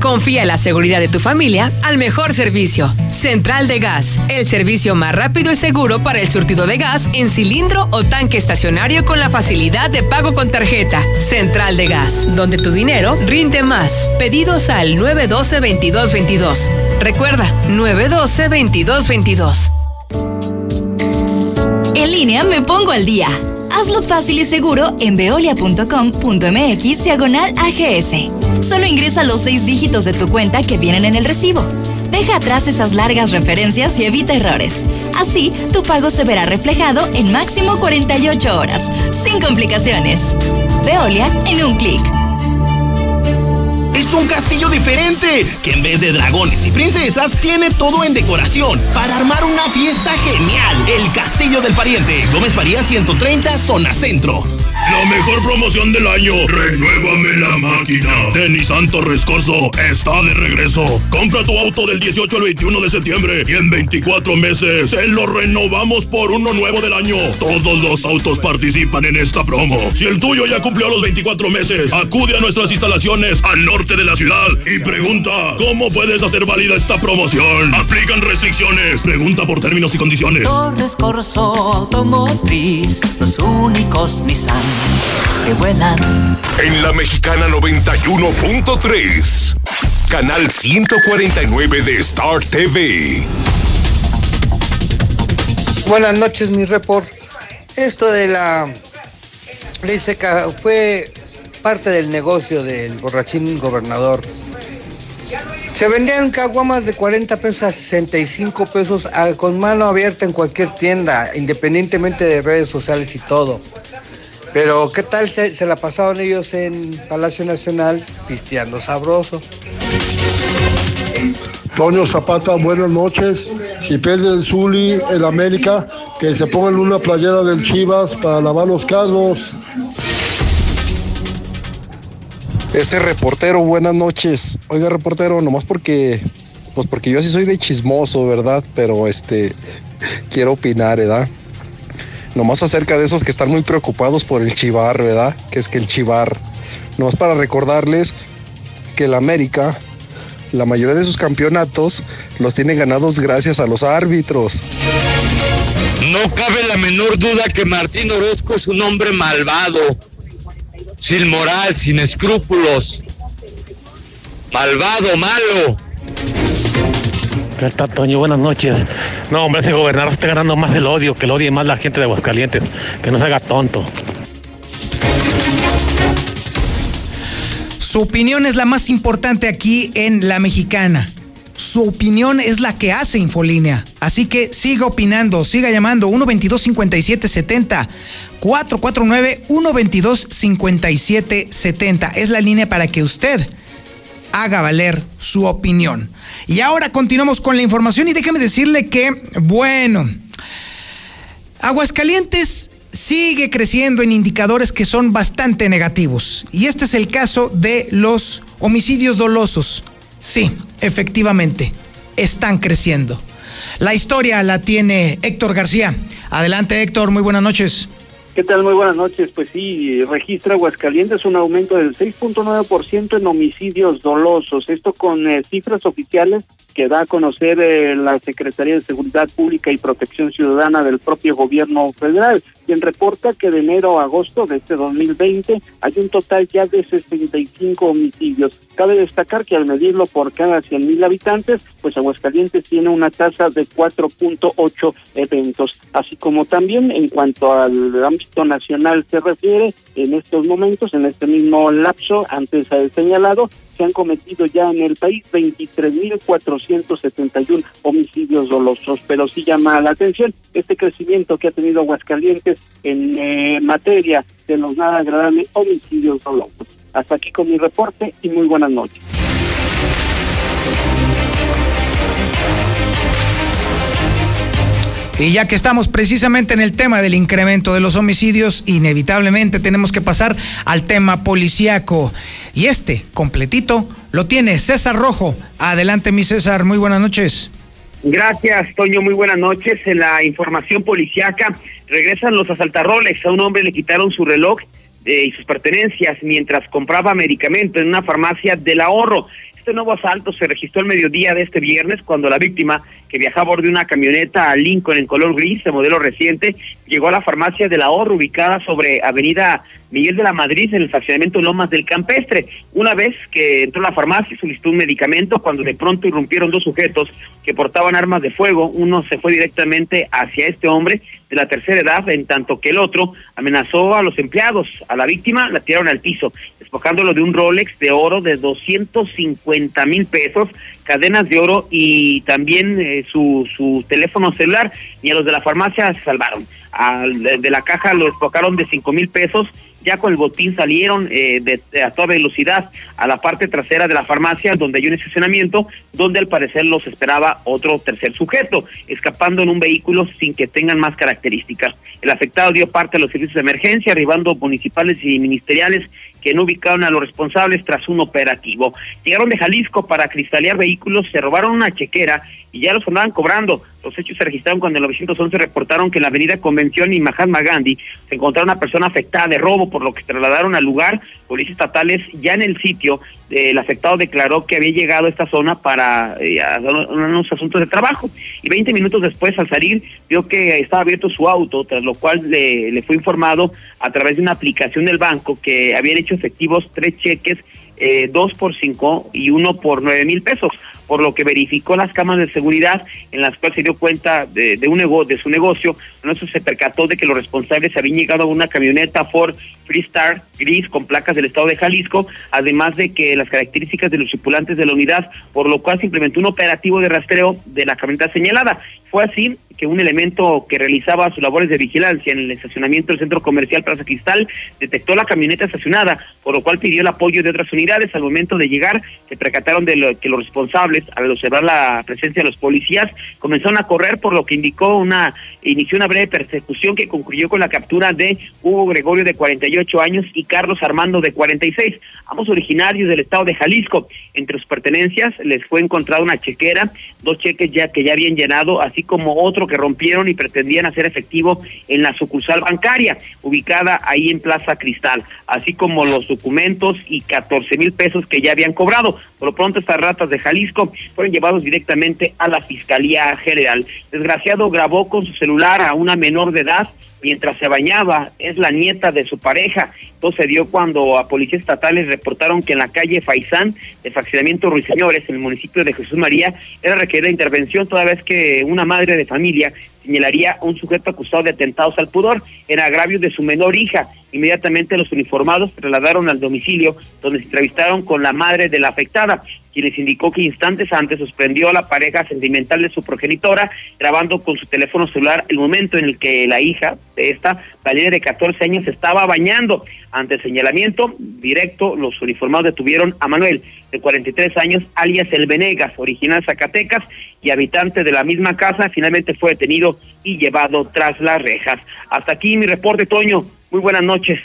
[SPEAKER 15] Confía en la seguridad de tu familia al mejor servicio. Central de Gas, el servicio más rápido y seguro para el surtido de gas en cilindro o tanque estacionario con la facilidad de pago con tarjeta. Central de Gas, donde tu dinero rinde más. Pedidos al 912-2222. Recuerda, 912-2222.
[SPEAKER 23] En línea me pongo al día. Hazlo fácil y seguro en veolia.com.mx diagonal AGS. Solo ingresa los seis dígitos de tu cuenta que vienen en el recibo. Deja atrás esas largas referencias y evita errores. Así, tu pago se verá reflejado en máximo 48 horas, sin complicaciones. Veolia en un clic.
[SPEAKER 21] Un castillo diferente, que en vez de dragones y princesas, tiene todo en decoración para armar una fiesta genial. El Castillo del Pariente, Gómez María 130, zona centro.
[SPEAKER 26] La mejor promoción del año. Renuévame la máquina. De Nissan Torres está de regreso. Compra tu auto del 18 al 21 de septiembre y en 24 meses te lo renovamos por uno nuevo del año. Todos los autos participan en esta promo. Si el tuyo ya cumplió los 24 meses, acude a nuestras instalaciones al norte de la ciudad y pregunta cómo puedes hacer válida esta promoción. Aplican restricciones. Pregunta por términos y condiciones.
[SPEAKER 27] Automotriz, los únicos Nissan que vuelan.
[SPEAKER 10] En la mexicana 91.3, canal 149 de Star TV.
[SPEAKER 28] Buenas noches, mi report. Esto de la ley seca fue parte del negocio del borrachín gobernador. Se vendían caguamas de 40 pesos a 65 pesos a- con mano abierta en cualquier tienda, independientemente de redes sociales y todo. Pero ¿qué tal se, se la pasaron ellos en Palacio Nacional pisteando sabroso?
[SPEAKER 29] Toño Zapata, buenas noches. Si pierde el Zuli, el América, que se pongan una playera del Chivas para lavar los carros.
[SPEAKER 30] Ese reportero, buenas noches. Oiga, reportero, nomás porque, pues porque yo así soy de chismoso, ¿verdad? Pero este, quiero opinar, ¿verdad? Nomás acerca de esos que están muy preocupados por el chivar, ¿verdad? Que es que el chivar. Nomás para recordarles que el América, la mayoría de sus campeonatos los tiene ganados gracias a los árbitros.
[SPEAKER 31] No cabe la menor duda que Martín Orozco es un hombre malvado, sin moral, sin escrúpulos. Malvado, malo.
[SPEAKER 32] ¿Qué tal, Toño? Buenas noches. No, hombre, ese gobernador está ganando más el odio, que lo odie más la gente de Aguascalientes. Que no se haga tonto.
[SPEAKER 1] Su opinión es la más importante aquí en La Mexicana. Su opinión es la que hace Infolínea. Así que siga opinando, siga llamando 122-5770, 449-122-5770. Es la línea para que usted haga valer su opinión. Y ahora continuamos con la información y déjeme decirle que, bueno, Aguascalientes sigue creciendo en indicadores que son bastante negativos. Y este es el caso de los homicidios dolosos. Sí, efectivamente, están creciendo. La historia la tiene Héctor García. Adelante Héctor, muy buenas noches.
[SPEAKER 6] ¿Qué tal? Muy buenas noches. Pues sí, registra Aguascalientes un aumento del 6.9% en homicidios dolosos. Esto con eh, cifras oficiales que da a conocer eh, la Secretaría de Seguridad Pública y Protección Ciudadana del propio gobierno federal, quien reporta que de enero a agosto de este 2020 hay un total ya de 65 homicidios. Cabe destacar que al medirlo por cada 100.000 habitantes, pues Aguascalientes tiene una tasa de 4.8 eventos, así como también en cuanto al ámbito nacional se refiere, en estos momentos, en este mismo lapso antes señalado, se han cometido ya en el país 23.471 homicidios dolosos, pero sí llama la atención este crecimiento que ha tenido Aguascalientes en eh, materia de los nada agradables homicidios dolosos. Hasta aquí con mi reporte y muy buenas noches.
[SPEAKER 1] Y ya que estamos precisamente en el tema del incremento de los homicidios, inevitablemente tenemos que pasar al tema policíaco. Y este, completito, lo tiene César Rojo. Adelante, mi César, muy buenas noches.
[SPEAKER 3] Gracias, Toño, muy buenas noches. En la información policíaca, regresan los asaltarroles. A un hombre le quitaron su reloj eh, y sus pertenencias mientras compraba medicamento en una farmacia del ahorro. Este nuevo asalto se registró el mediodía de este viernes cuando la víctima que viajaba a bordo de una camioneta Lincoln en color gris de modelo reciente, llegó a la farmacia de la ahorro ubicada sobre Avenida Miguel de la Madrid en el estacionamiento Lomas del Campestre. Una vez que entró a la farmacia solicitó un medicamento cuando de pronto irrumpieron dos sujetos que portaban armas de fuego. Uno se fue directamente hacia este hombre de la tercera edad, en tanto que el otro amenazó a los empleados. A la víctima la tiraron al piso, despojándolo de un Rolex de oro de 250 mil pesos, cadenas de oro y también eh, su, su teléfono celular y a los de la farmacia se salvaron. Al, de, la caja lo despojaron de cinco mil pesos, ya con el botín salieron eh, de, a toda velocidad a la parte trasera de la farmacia donde hay un estacionamiento donde al parecer los esperaba otro tercer sujeto, escapando en un vehículo sin que tengan más características. El afectado dio parte a los servicios de emergencia, arribando municipales y ministeriales que no ubicaron a los responsables tras un operativo. Llegaron de Jalisco para cristalear vehículos, se robaron una chequera y ya los andaban cobrando. Los hechos se registraron cuando en el 911 reportaron que en la avenida Convención y Mahatma Gandhi se encontró una persona afectada de robo, por lo que trasladaron al lugar. Policías estatales ya en el sitio, el afectado declaró que había llegado a esta zona para eh, unos asuntos de trabajo. Y 20 minutos después, al salir, vio que estaba abierto su auto, tras lo cual le, le fue informado a través de una aplicación del banco que habían hecho efectivos tres cheques eh, dos por cinco y uno por nueve mil pesos, por lo que verificó las cámaras de seguridad en las cuales se dio cuenta de, un nego de su negocio, se percató de que los responsables habían llegado a una camioneta Ford Freestar gris con placas del estado de Jalisco, además de que las características de los tripulantes de la unidad, por lo cual se implementó un operativo de rastreo de la camioneta señalada. Fue así que un elemento que realizaba sus labores de vigilancia en el estacionamiento del centro comercial Plaza Cristal detectó la camioneta estacionada, por lo cual pidió el apoyo de otras unidades. Al momento de llegar, se percataron de que los responsables, al observar la presencia de los policías, comenzaron a correr, por lo que indicó una inició una breve persecución que concluyó con la captura de Hugo Gregorio de 48 años y Carlos Armando de 46, ambos originarios del estado de Jalisco. Entre sus pertenencias les fue encontrada una chequera, dos cheques ya que ya habían llenado, así como otro que rompieron y pretendían hacer efectivo en la sucursal bancaria, ubicada ahí en Plaza Cristal, así como los documentos y 14 mil pesos que ya habían cobrado. Por lo pronto, estas ratas de Jalisco fueron llevados directamente a la Fiscalía General. Desgraciado grabó con su celular a una menor de edad mientras se bañaba, es la nieta de su pareja. Esto se dio cuando a policías estatales reportaron que en la calle Faisán, de Fraccionamiento Ruiseñores, en el municipio de Jesús María, era requerida intervención toda vez que una madre de familia señalaría a un sujeto acusado de atentados al pudor en agravio de su menor hija. Inmediatamente los uniformados trasladaron al domicilio donde se entrevistaron con la madre de la afectada, quien les indicó que instantes antes suspendió a la pareja sentimental de su progenitora, grabando con su teléfono celular el momento en el que la hija de esta, Valeria de 14 años, estaba bañando. Ante el señalamiento directo, los uniformados detuvieron a Manuel, de 43 años, alias El Venegas, original Zacatecas y habitante de la misma casa, finalmente fue detenido y llevado tras las rejas. Hasta aquí mi reporte, Toño. Muy buenas noches.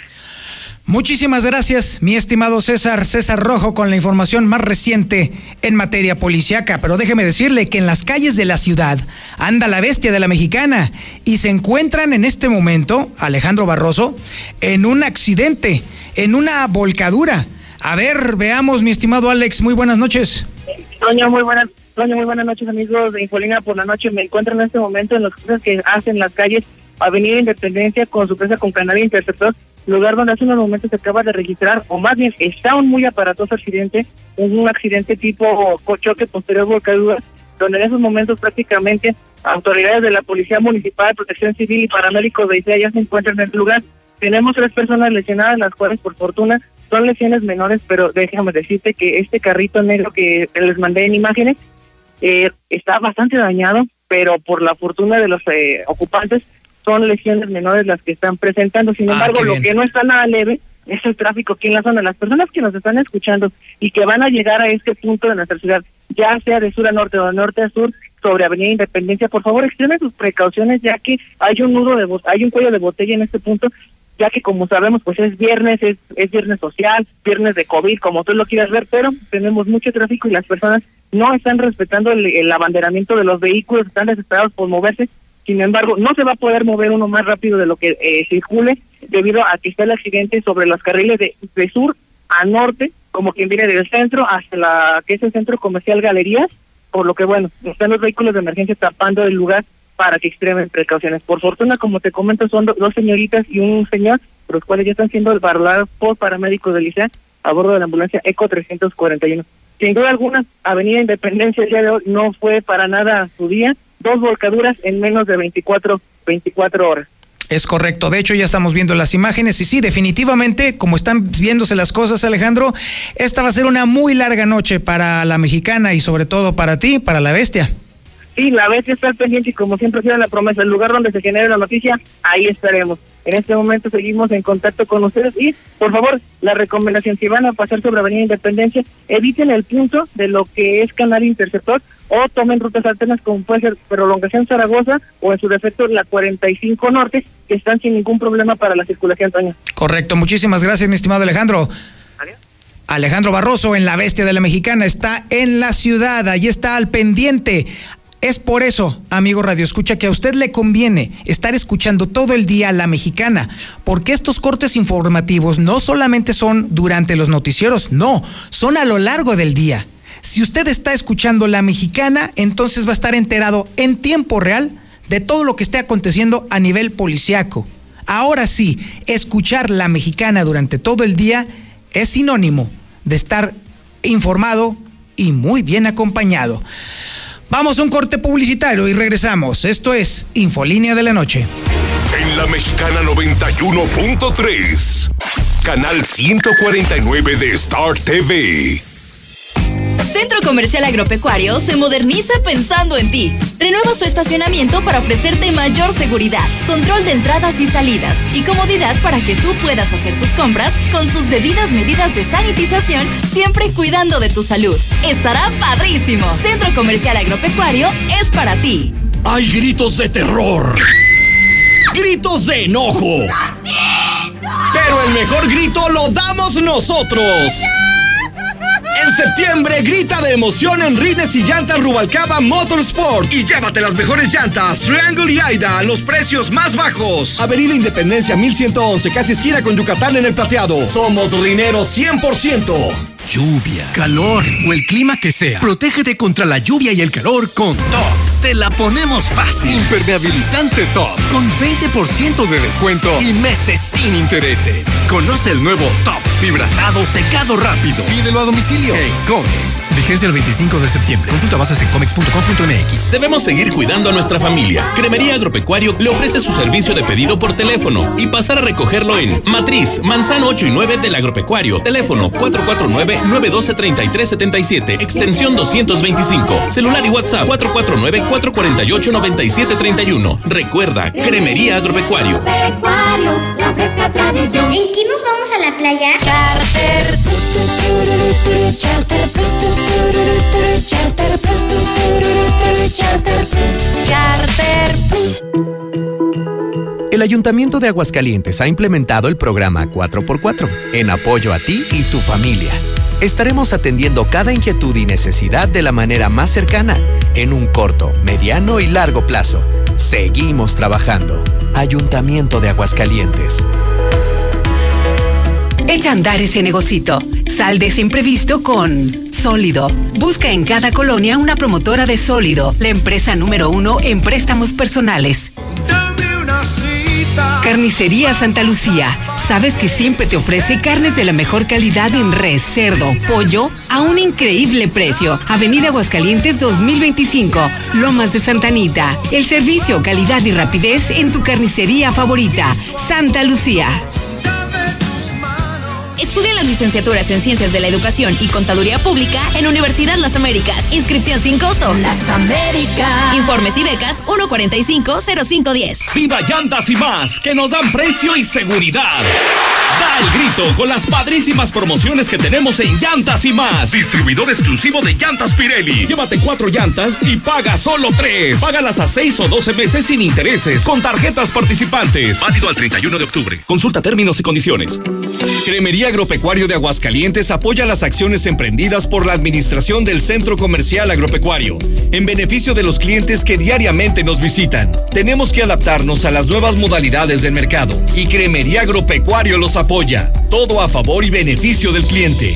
[SPEAKER 1] Muchísimas gracias, mi estimado César, César Rojo, con la información más reciente en materia policiaca. Pero déjeme decirle que en las calles de la ciudad anda la bestia de la mexicana y se encuentran en este momento, Alejandro Barroso, en un accidente, en una volcadura. A ver, veamos, mi estimado Alex, muy buenas noches.
[SPEAKER 33] Toño, muy buenas, Toño, muy buenas noches, amigos de Infolina por la noche. Me encuentro en este momento en las cosas que hacen las calles Avenida Independencia con su presa con canal interceptor, lugar donde hace unos momentos se acaba de registrar, o más bien está un muy aparatoso accidente, un accidente tipo choque posterior volcadura, donde en esos momentos prácticamente autoridades de la Policía Municipal, Protección Civil y paramédicos de ICEA ya se encuentran en el lugar. Tenemos tres personas lesionadas, las cuales por fortuna son lesiones menores, pero déjame decirte que este carrito negro que les mandé en imágenes eh, está bastante dañado, pero por la fortuna de los eh, ocupantes son lesiones menores las que están presentando. Sin
[SPEAKER 1] Ah,
[SPEAKER 33] embargo, lo que no está nada leve es el tráfico aquí en la zona. Las personas que nos están escuchando y que van a llegar a este punto de nuestra ciudad, ya sea de sur a norte o de norte a sur, sobre Avenida Independencia, por favor extremen sus precauciones ya que hay un nudo de hay un cuello de botella en este punto ya que como sabemos pues es viernes, es, es viernes social, viernes de COVID, como tú lo quieras ver, pero tenemos mucho tráfico y las personas no están respetando el, el abanderamiento de los vehículos, están desesperados por moverse, sin embargo no se va a poder mover uno más rápido de lo que eh, circule debido a que está el accidente sobre los carriles de, de sur a norte, como quien viene del centro hasta la que es el centro comercial Galerías, por lo que bueno, están los vehículos de emergencia tapando el lugar para que extremen precauciones. Por fortuna, como te comento, son do- dos señoritas y un señor, los cuales ya están siendo evaluados por paramédicos del ICEA a bordo de la ambulancia ECO 341. Sin duda alguna, Avenida Independencia el día de hoy no fue para nada su día. Dos volcaduras en menos de 24, 24 horas.
[SPEAKER 1] Es correcto. De hecho, ya estamos viendo las imágenes y sí, definitivamente, como están viéndose las cosas, Alejandro, esta va a ser una muy larga noche para la mexicana y sobre todo para ti, para la bestia.
[SPEAKER 33] Sí, la bestia está pendiente y como siempre ha sido la promesa, el lugar donde se genere la noticia, ahí estaremos. En este momento seguimos en contacto con ustedes y, por favor, la recomendación, si van a pasar sobre Avenida Independencia, eviten el punto de lo que es Canal Interceptor o tomen rutas alternas como puede ser Prolongación Zaragoza o en su defecto la 45 Norte, que están sin ningún problema para la circulación, Toño.
[SPEAKER 1] Correcto. Muchísimas gracias, mi estimado Alejandro. Alejandro Barroso en La Bestia de la Mexicana está en la ciudad, allí está al pendiente. Es por eso, amigo Radio Escucha, que a usted le conviene estar escuchando todo el día La Mexicana, porque estos cortes informativos no solamente son durante los noticieros, no, son a lo largo del día. Si usted está escuchando La Mexicana, entonces va a estar enterado en tiempo real de todo lo que esté aconteciendo a nivel policiaco. Ahora sí, escuchar La Mexicana durante todo el día es sinónimo de estar informado y muy bien acompañado. Vamos a un corte publicitario y regresamos. Esto es Infolínea de la Noche.
[SPEAKER 10] En la Mexicana 91.3, canal 149 de Star TV.
[SPEAKER 23] Centro Comercial Agropecuario se moderniza pensando en ti. Renueva su estacionamiento para ofrecerte mayor seguridad, control de entradas y salidas y comodidad para que tú puedas hacer tus compras con sus debidas medidas de sanitización, siempre cuidando de tu salud. Estará parrísimo. Centro Comercial Agropecuario es para ti.
[SPEAKER 21] Hay gritos de terror. Gritos de enojo. Pero el mejor grito lo damos nosotros. En septiembre grita de emoción en Rines y Llantas Rubalcaba Motorsport y llévate las mejores llantas Triangle y Aida a los precios más bajos. Avenida Independencia 1111, casi esquina con Yucatán en el plateado. Somos rineros 100%.
[SPEAKER 34] Lluvia, calor o el clima que sea. Protégete contra la lluvia y el calor con Top. Te la ponemos fácil. Impermeabilizante Top. Con 20% de descuento y meses sin intereses. Conoce el nuevo Top. Fibratado secado rápido. Pídelo a domicilio en Comex. Vigencia el 25 de septiembre. Consulta bases en comex.com.mx.
[SPEAKER 35] Debemos seguir cuidando a nuestra familia. Cremería Agropecuario le ofrece su servicio de pedido por teléfono y pasar a recogerlo en Matriz, Manzano 8 y 9 del Agropecuario. Teléfono 449-912-3377, extensión 225. Celular y WhatsApp 449-448-9731. Recuerda, Cremería Agropecuario.
[SPEAKER 36] la fresca tradición. ¿En qué nos vamos a la playa? Charter
[SPEAKER 37] El Ayuntamiento de Aguascalientes ha implementado el programa 4x4 en apoyo a ti y tu familia. Estaremos atendiendo cada inquietud y necesidad de la manera más cercana, en un corto, mediano y largo plazo. Seguimos trabajando. Ayuntamiento de Aguascalientes.
[SPEAKER 22] Echa a andar ese negocito. Sal de ese imprevisto con Sólido. Busca en cada colonia una promotora de Sólido, la empresa número uno en préstamos personales. Carnicería Santa Lucía. ¿Sabes que siempre te ofrece carnes de la mejor calidad en res, cerdo, pollo a un increíble precio? Avenida Aguascalientes 2025, Lomas de Santanita. El servicio, calidad y rapidez en tu carnicería favorita, Santa Lucía.
[SPEAKER 23] Estudia las licenciaturas en Ciencias de la Educación y Contaduría Pública en Universidad Las Américas. Inscripción sin costo. Las Américas. Informes y becas 145-0510.
[SPEAKER 17] Viva Llantas y más, que nos dan precio y seguridad. Da el grito con las padrísimas promociones que tenemos en Llantas y más. Distribuidor exclusivo de Llantas Pirelli. Llévate cuatro llantas y paga solo tres. Págalas a seis o doce meses sin intereses con tarjetas participantes. Válido al 31 de octubre. Consulta términos y condiciones. Cremería Agropecuario de Aguascalientes apoya las acciones emprendidas por la administración del Centro Comercial Agropecuario en beneficio de los clientes que diariamente nos visitan. Tenemos que adaptarnos a las nuevas modalidades del mercado y Cremería Agropecuario los apoya. Todo a favor y beneficio del cliente.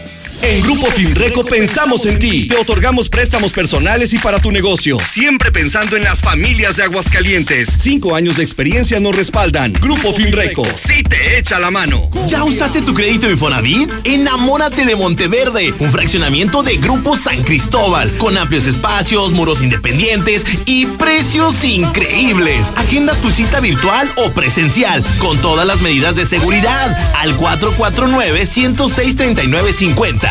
[SPEAKER 17] En Grupo Finreco pensamos en ti. Te otorgamos préstamos personales y para tu negocio. Siempre pensando en las familias de Aguascalientes. Cinco años de experiencia nos respaldan. Grupo Finreco. Sí te echa la mano.
[SPEAKER 21] ¿Ya usaste tu crédito Infonavit? Enamórate de Monteverde, un fraccionamiento de Grupo San Cristóbal, con amplios espacios, muros independientes y precios increíbles. Agenda tu cita virtual o presencial, con todas las medidas de seguridad, al 449-106-3950.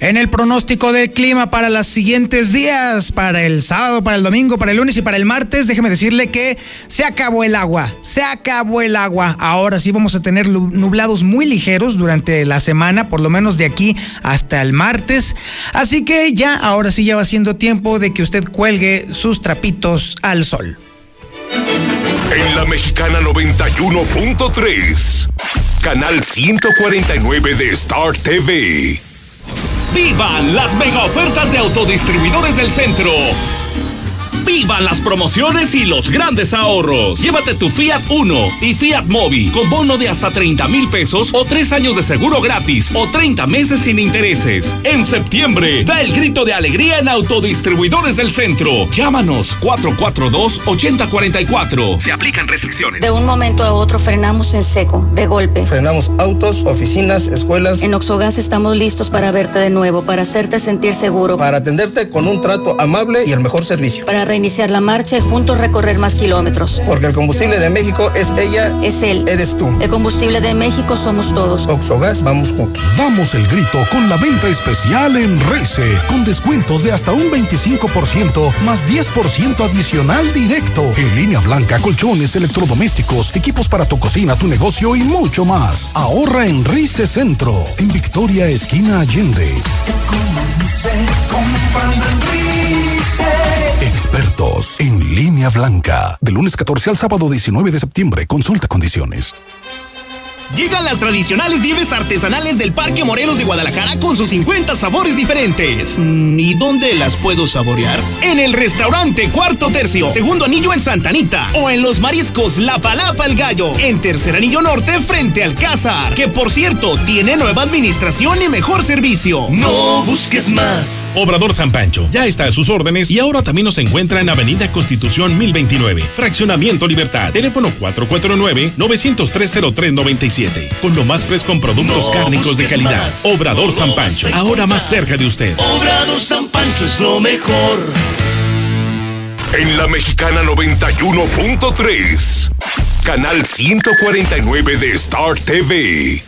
[SPEAKER 38] En el pronóstico del clima para los siguientes días, para el sábado, para el domingo, para el lunes y para el martes, déjeme decirle que se acabó el agua, se acabó el agua. Ahora sí vamos a tener nublados muy ligeros durante la semana, por lo menos de aquí hasta el martes. Así que ya, ahora sí ya va siendo tiempo de que usted cuelgue sus trapitos al sol.
[SPEAKER 10] En la mexicana 91.3, canal 149 de Star TV.
[SPEAKER 17] ¡Vivan las mega ofertas de autodistribuidores del centro! ¡Vivan las promociones y los grandes ahorros! Llévate tu Fiat Uno y Fiat Mobi con bono de hasta 30 mil pesos o 3 años de seguro gratis o 30 meses sin intereses. En septiembre, da el grito de alegría en autodistribuidores del centro. Llámanos 442-8044. Se aplican restricciones.
[SPEAKER 39] De un momento a otro frenamos en seco, de golpe.
[SPEAKER 40] Frenamos autos, oficinas, escuelas.
[SPEAKER 39] En Oxogas estamos listos para verte de nuevo, para hacerte sentir seguro.
[SPEAKER 40] Para atenderte con un trato amable y el mejor servicio.
[SPEAKER 39] Para reiniciar la marcha y juntos recorrer más kilómetros.
[SPEAKER 40] Porque el combustible de México es ella.
[SPEAKER 39] Es él.
[SPEAKER 40] Eres tú.
[SPEAKER 39] El combustible de México somos todos.
[SPEAKER 40] Oxogas, vamos juntos.
[SPEAKER 41] Damos el grito con la venta especial en Rece, con descuentos de hasta un 25% más 10% adicional directo. En línea blanca, colchones, electrodomésticos, equipos para tu cocina, tu negocio y mucho más. Ahorra en Rice Centro, en Victoria Esquina Allende. Expertos. En línea blanca. De lunes 14 al sábado 19 de septiembre. Consulta condiciones.
[SPEAKER 21] Llegan las tradicionales nieves artesanales del Parque Morelos de Guadalajara con sus 50 sabores diferentes. Mm, ¿Y dónde las puedo saborear? En el restaurante Cuarto Tercio, segundo anillo en Santanita. O en los mariscos La Palapa el Gallo, en tercer anillo norte frente al Cázar. Que por cierto, tiene nueva administración y mejor servicio.
[SPEAKER 42] No busques más.
[SPEAKER 17] Obrador San Pancho ya está a sus órdenes y ahora también nos encuentra en Avenida Constitución 1029, Fraccionamiento Libertad, teléfono 449-903-0397, con lo más fresco en productos
[SPEAKER 42] No
[SPEAKER 17] cárnicos de
[SPEAKER 42] busques
[SPEAKER 17] calidad.
[SPEAKER 42] más.
[SPEAKER 17] Obrador San Pancho,
[SPEAKER 42] se
[SPEAKER 17] ahora más cerca de usted.
[SPEAKER 42] Obrador San Pancho es lo mejor.
[SPEAKER 10] En la Mexicana 91.3. Canal 149 de Star TV.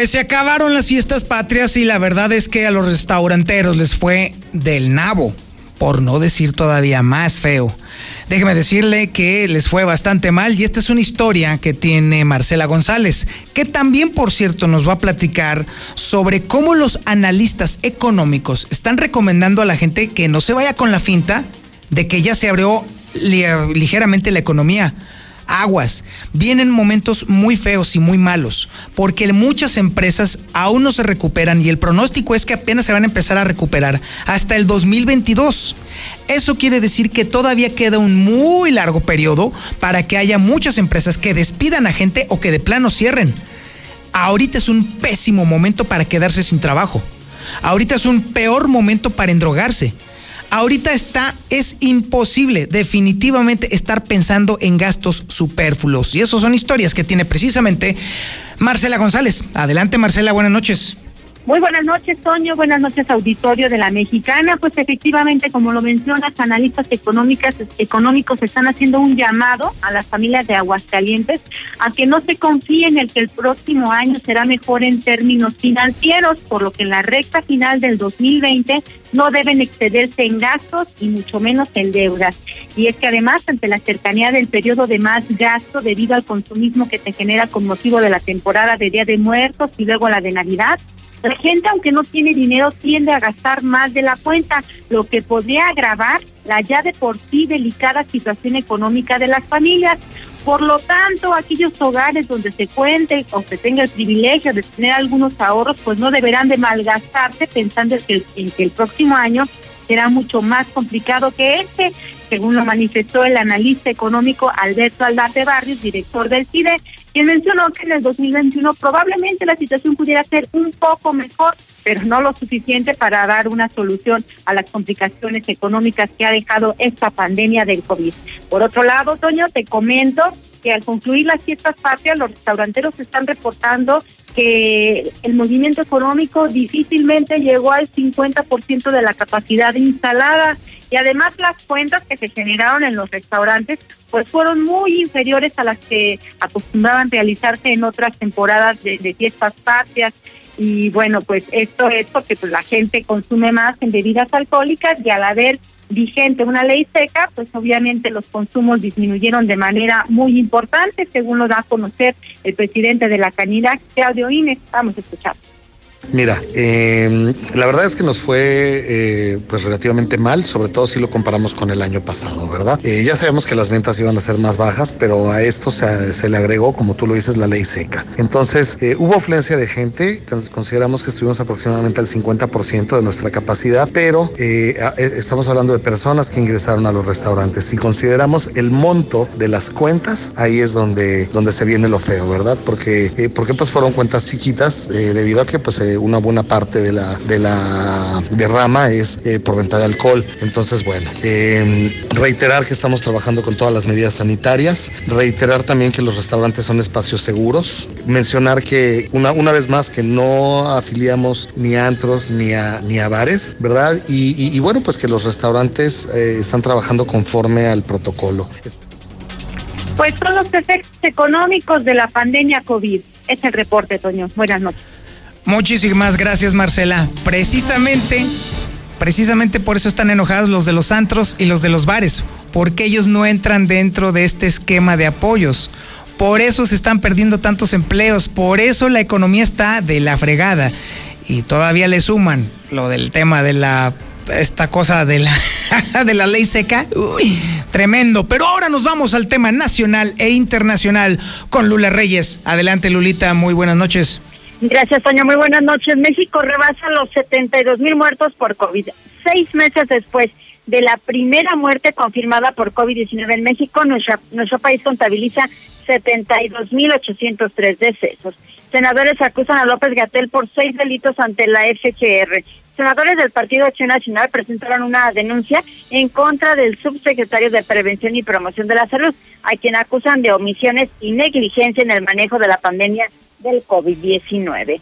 [SPEAKER 1] Pues se acabaron las fiestas patrias y la verdad es que a los restauranteros les fue del nabo, por no decir todavía más feo. Déjeme decirle que les fue bastante mal y esta es una historia que tiene Marcela González, que también por cierto nos va a platicar sobre cómo los analistas económicos están recomendando a la gente que no se vaya con la finta de que ya se abrió li- ligeramente la economía aguas. Vienen momentos muy feos y muy malos, porque muchas empresas aún no se recuperan y el pronóstico es que apenas se van a empezar a recuperar hasta el 2022. Eso quiere decir que todavía queda un muy largo periodo para que haya muchas empresas que despidan a gente o que de plano cierren. Ahorita es un pésimo momento para quedarse sin trabajo. Ahorita es un peor momento para endrogarse. Ahorita está, es imposible definitivamente estar pensando en gastos superfluos. Y eso son historias que tiene precisamente Marcela González. Adelante Marcela, buenas noches.
[SPEAKER 43] Muy buenas noches, Toño. Buenas noches, auditorio de la Mexicana. Pues efectivamente, como lo mencionas, analistas económicas, económicos están haciendo un llamado a las familias de Aguascalientes a que no se confíen en que el próximo año será mejor en términos financieros, por lo que en la recta final del 2020 no deben excederse en gastos y mucho menos en deudas. Y es que además, ante la cercanía del periodo de más gasto debido al consumismo que se genera con motivo de la temporada de Día de Muertos y luego la de Navidad, la gente, aunque no tiene dinero, tiende a gastar más de la cuenta, lo que podría agravar la ya de por sí delicada situación económica de las familias. Por lo tanto, aquellos hogares donde se cuente o se tenga el privilegio de tener algunos ahorros, pues no deberán de malgastarse pensando en que el, en que el próximo año será mucho más complicado que este, según lo manifestó el analista económico Alberto Aldate Barrios, director del CIDE, quien mencionó que en el 2021 probablemente la situación pudiera ser un poco mejor, pero no lo suficiente para dar una solución a las complicaciones económicas que ha dejado esta pandemia del COVID. Por otro lado, Toño, te comento que al concluir las fiestas patrias, los restauranteros están reportando que el movimiento económico difícilmente llegó al 50% de la capacidad instalada y además las cuentas que se generaron en los restaurantes pues fueron muy inferiores a las que acostumbraban realizarse en otras temporadas de, de fiestas patrias y bueno pues esto es porque pues la gente consume más en bebidas alcohólicas y al haber vigente una ley seca, pues obviamente los consumos disminuyeron de manera muy importante, según lo da a conocer el presidente de la Canidad, Claudio Ines. Vamos a escuchar.
[SPEAKER 44] Mira, eh, la verdad es que nos fue eh, pues relativamente mal, sobre todo si lo comparamos con el año pasado, ¿verdad? Eh, ya sabemos que las ventas iban a ser más bajas, pero a esto se, se le agregó, como tú lo dices, la ley seca. Entonces, eh, hubo afluencia de gente, consideramos que estuvimos aproximadamente al 50% de nuestra capacidad, pero eh, estamos hablando de personas que ingresaron a los restaurantes. Si consideramos el monto de las cuentas, ahí es donde, donde se viene lo feo, ¿verdad? Porque, porque pues fueron cuentas chiquitas, debido a que pues una buena parte de la, de la derrama es eh, por venta de alcohol. Entonces, bueno, eh, reiterar que estamos trabajando con todas las medidas sanitarias, reiterar también que los restaurantes son espacios seguros, mencionar que una, una vez más que no afiliamos ni a antros ni a, ni a bares, ¿verdad? Y, y- y bueno, pues que los restaurantes eh, están trabajando conforme al protocolo.
[SPEAKER 43] Pues son los efectos económicos de la pandemia COVID. Es el reporte, Toño. Buenas noches.
[SPEAKER 1] Muchísimas gracias Marcela. Precisamente Precisamente por eso están enojados los de los antros y los de los bares, porque ellos no entran dentro de este esquema de apoyos. Por eso se están perdiendo tantos empleos, por eso la economía está de la fregada. Y todavía le suman lo del tema de la esta cosa de la, de la ley seca. Uy, tremendo. Pero ahora nos vamos al tema nacional e internacional con Lula Reyes. Adelante, Lulita. Muy buenas noches.
[SPEAKER 4] Gracias, Toño. Muy buenas noches. México rebasa los 72 mil muertos por COVID. Seis meses después de la primera muerte confirmada por COVID-19 en México, nuestra, nuestro país contabiliza 72.803 decesos. Senadores acusan a López Gatel por seis delitos ante la FGR. Senadores del Partido Acción Nacional presentaron una denuncia en contra del subsecretario de Prevención y Promoción de la Salud, a quien acusan de omisiones y negligencia en el manejo de la pandemia del COVID-19.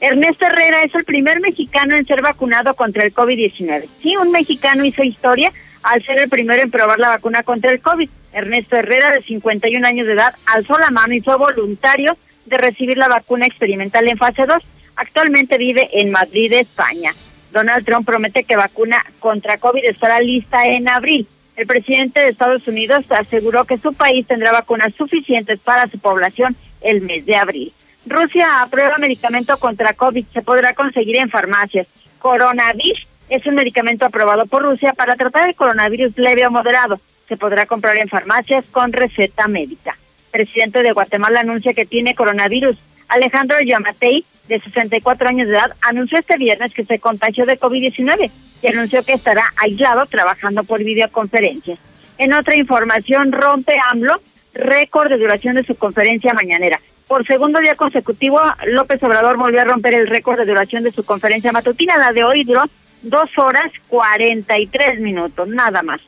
[SPEAKER 4] Ernesto Herrera es el primer mexicano en ser vacunado contra el COVID-19. Sí, un mexicano hizo historia al ser el primero en probar la vacuna contra el COVID. Ernesto Herrera, de 51 años de edad, alzó la mano y fue voluntario de recibir la vacuna experimental en fase 2. Actualmente vive en Madrid, España. Donald Trump promete que vacuna contra COVID estará lista en abril. El presidente de Estados Unidos aseguró que su país tendrá vacunas suficientes para su población el mes de abril. Rusia aprueba medicamento contra COVID, se podrá conseguir en farmacias. Coronavirus es un medicamento aprobado por Rusia para tratar el coronavirus leve o moderado. Se podrá comprar en farmacias con receta médica. Presidente de Guatemala anuncia que tiene coronavirus. Alejandro Yamatei, de 64 años de edad, anunció este viernes que se contagió de COVID-19 y anunció que estará aislado trabajando por videoconferencias. En otra información, rompe AMLO récord de duración de su conferencia mañanera. Por segundo día consecutivo, López Obrador volvió a romper el récord de duración de su conferencia matutina. La de hoy duró dos horas cuarenta y tres minutos, nada más.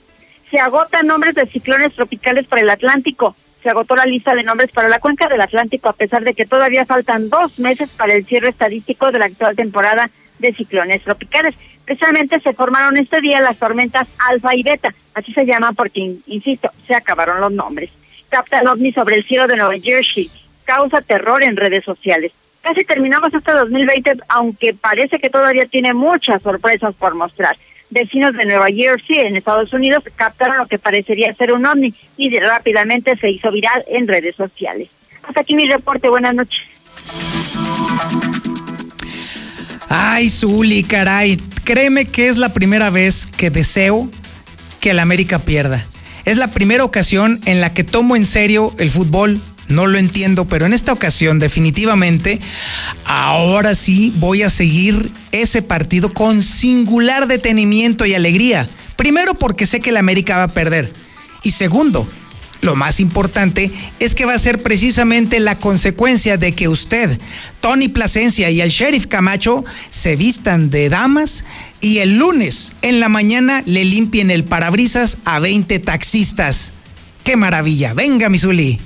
[SPEAKER 4] Se agotan nombres de ciclones tropicales para el Atlántico. Se agotó la lista de nombres para la cuenca del Atlántico, a pesar de que todavía faltan dos meses para el cierre estadístico de la actual temporada de ciclones tropicales. Precisamente se formaron este día las tormentas alfa y beta, así se llaman porque, insisto, se acabaron los nombres. Captan ovni sobre el cielo de Nueva Jersey causa terror en redes sociales. Casi terminamos este 2020, aunque parece que todavía tiene muchas sorpresas por mostrar. Vecinos de Nueva Jersey, en Estados Unidos, captaron lo que parecería ser un ovni y rápidamente se hizo viral en redes sociales. Hasta aquí mi reporte. Buenas noches.
[SPEAKER 1] Ay, Zuli, caray. Créeme que es la primera vez que deseo que el América pierda. Es la primera ocasión en la que tomo en serio el fútbol no lo entiendo, pero en esta ocasión definitivamente, ahora sí voy a seguir ese partido con singular detenimiento y alegría. Primero porque sé que la América va a perder. Y segundo, lo más importante es que va a ser precisamente la consecuencia de que usted, Tony Plasencia y el sheriff Camacho se vistan de damas y el lunes en la mañana le limpien el parabrisas a 20 taxistas. ¡Qué maravilla! Venga, Misuli.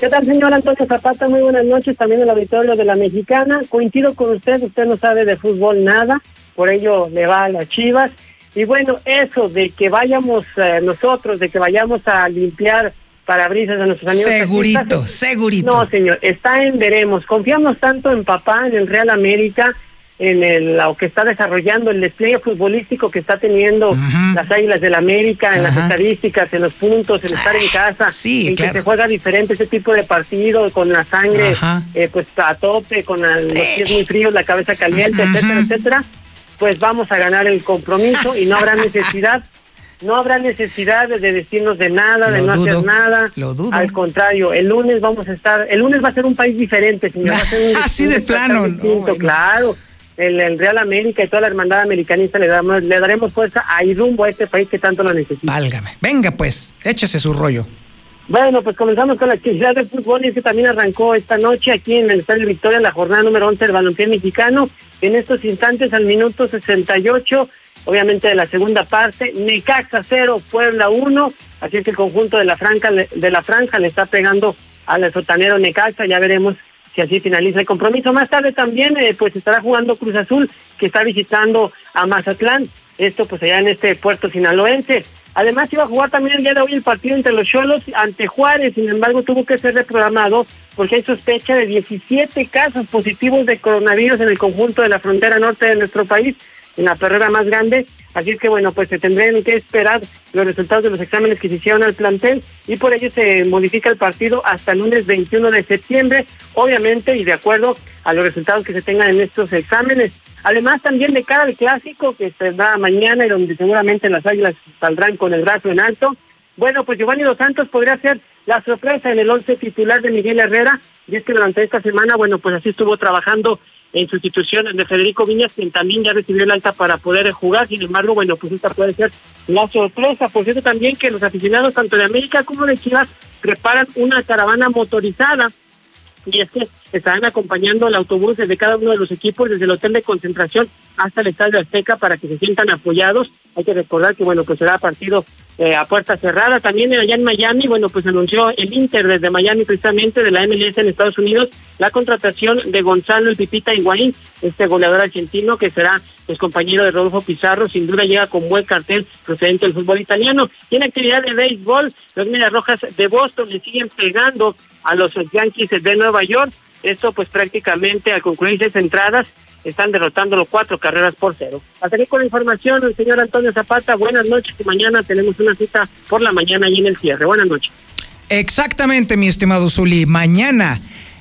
[SPEAKER 5] ¿Qué tal, señor Antonio Zapata? Muy buenas noches, también el auditorio de la Mexicana. Coincido con usted, usted no sabe de fútbol nada, por ello le va a las chivas. Y bueno, eso de que vayamos eh, nosotros, de que vayamos a limpiar parabrisas a nuestros amigos.
[SPEAKER 1] Segurito, segurito.
[SPEAKER 5] No, señor, está en veremos. Confiamos tanto en papá, en el Real América, en el, lo que está desarrollando, el despliegue futbolístico que está teniendo las Águilas del América, en las estadísticas, en los puntos, en estar en casa,
[SPEAKER 1] sí,
[SPEAKER 5] en que se juega diferente ese tipo de partido, con la sangre eh, pues a tope, con los pies muy fríos, la cabeza caliente, etcétera, etcétera, pues vamos a ganar el compromiso y no habrá necesidad no habrá necesidad de decirnos de nada, de no hacer nada.
[SPEAKER 1] Lo dudo.
[SPEAKER 5] Al contrario, el lunes vamos a estar, el lunes va a ser un país diferente, señor. Va a ser un,
[SPEAKER 1] Así de plano.
[SPEAKER 5] Claro el, Real América y toda la hermandad americanista le, damos, le daremos fuerza ahí rumbo a este país que tanto lo necesita.
[SPEAKER 1] Válgame. Venga pues, échese su rollo.
[SPEAKER 5] Bueno, pues comenzamos con la actividad del fútbol y es que también arrancó esta noche aquí en el Estadio Victoria la jornada número 11 del balompié mexicano. En estos instantes, al minuto 68, obviamente de la segunda parte, Necaxa 0, Puebla 1, así es que el conjunto de la franja, de la franja le está pegando al sotanero Necaxa, ya veremos si así finaliza el compromiso. Más tarde también eh, pues estará jugando Cruz Azul, que está visitando a Mazatlán, esto pues allá en este puerto sinaloense. Además iba a jugar también el día de hoy el partido entre los Cholos ante Juárez, sin embargo tuvo que ser reprogramado porque hay sospecha de 17 casos positivos de coronavirus en el conjunto de la frontera norte de nuestro país. En la perrera más grande. Así que bueno, pues se tendrían que esperar los resultados de los exámenes que se hicieron al plantel y por ello se modifica el partido hasta el lunes 21 de septiembre, obviamente y de acuerdo a los resultados que se tengan en estos exámenes. Además también de cara al clásico que se da mañana y donde seguramente las águilas saldrán con el brazo en alto. Bueno, pues Giovanni Dos Santos podría ser la sorpresa en el once titular de Miguel Herrera y es que durante esta semana, bueno, pues así estuvo trabajando en sustitución de Federico Viñas, quien también ya recibió el alta para poder jugar. Sin embargo, bueno, pues esta puede ser la sorpresa. Por cierto, también que los aficionados tanto de América como de Chivas preparan una caravana motorizada y es que estarán acompañando el autobús de cada uno de los equipos desde el hotel de concentración hasta el estadio Azteca para que se sientan apoyados. Hay que recordar que bueno pues será partido eh, a puerta cerrada. También allá en Miami, bueno pues anunció el Inter desde Miami precisamente de la MLS en Estados Unidos la contratación de Gonzalo el Pipita Higuaín, este goleador argentino que será pues compañero de Rodolfo Pizarro, sin duda llega con buen cartel procedente del fútbol italiano. Tiene actividad de béisbol, los Medias Rojas de Boston le siguen pegando a los Yankees de Nueva York. Esto pues prácticamente al concluir seis entradas están derrotándolo cuatro carreras por cero. Hasta aquí con la información, el señor Antonio Zapata. Buenas noches y mañana tenemos una cita por la mañana y en el cierre. Buenas noches.
[SPEAKER 1] Exactamente, mi estimado Zuli. Mañana.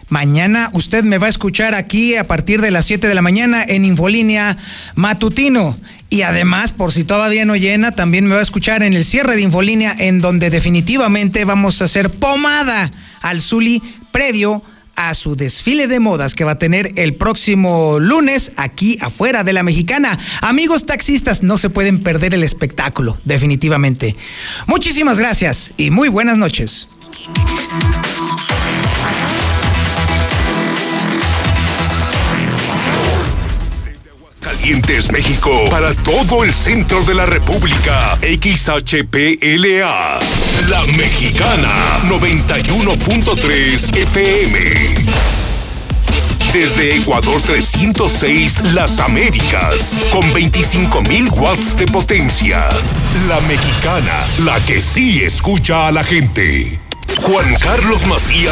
[SPEAKER 1] Mañana usted me va a escuchar aquí a partir de las 7 de la mañana en Infolínea Matutino. Y además, por si todavía no llena, también me va a escuchar en el cierre de Infolínea, en donde definitivamente vamos a hacer pomada al Zuli previo a su desfile de modas que va a tener el próximo lunes aquí afuera de la mexicana. Amigos taxistas, no se pueden perder el espectáculo, definitivamente. Muchísimas gracias y muy buenas noches.
[SPEAKER 10] Calientes México para todo el centro de la República. XHPLA. La Mexicana 91.3 FM. Desde Ecuador 306 Las Américas con 25.000 watts de potencia. La Mexicana, la que sí escucha a la gente. Juan Carlos Macías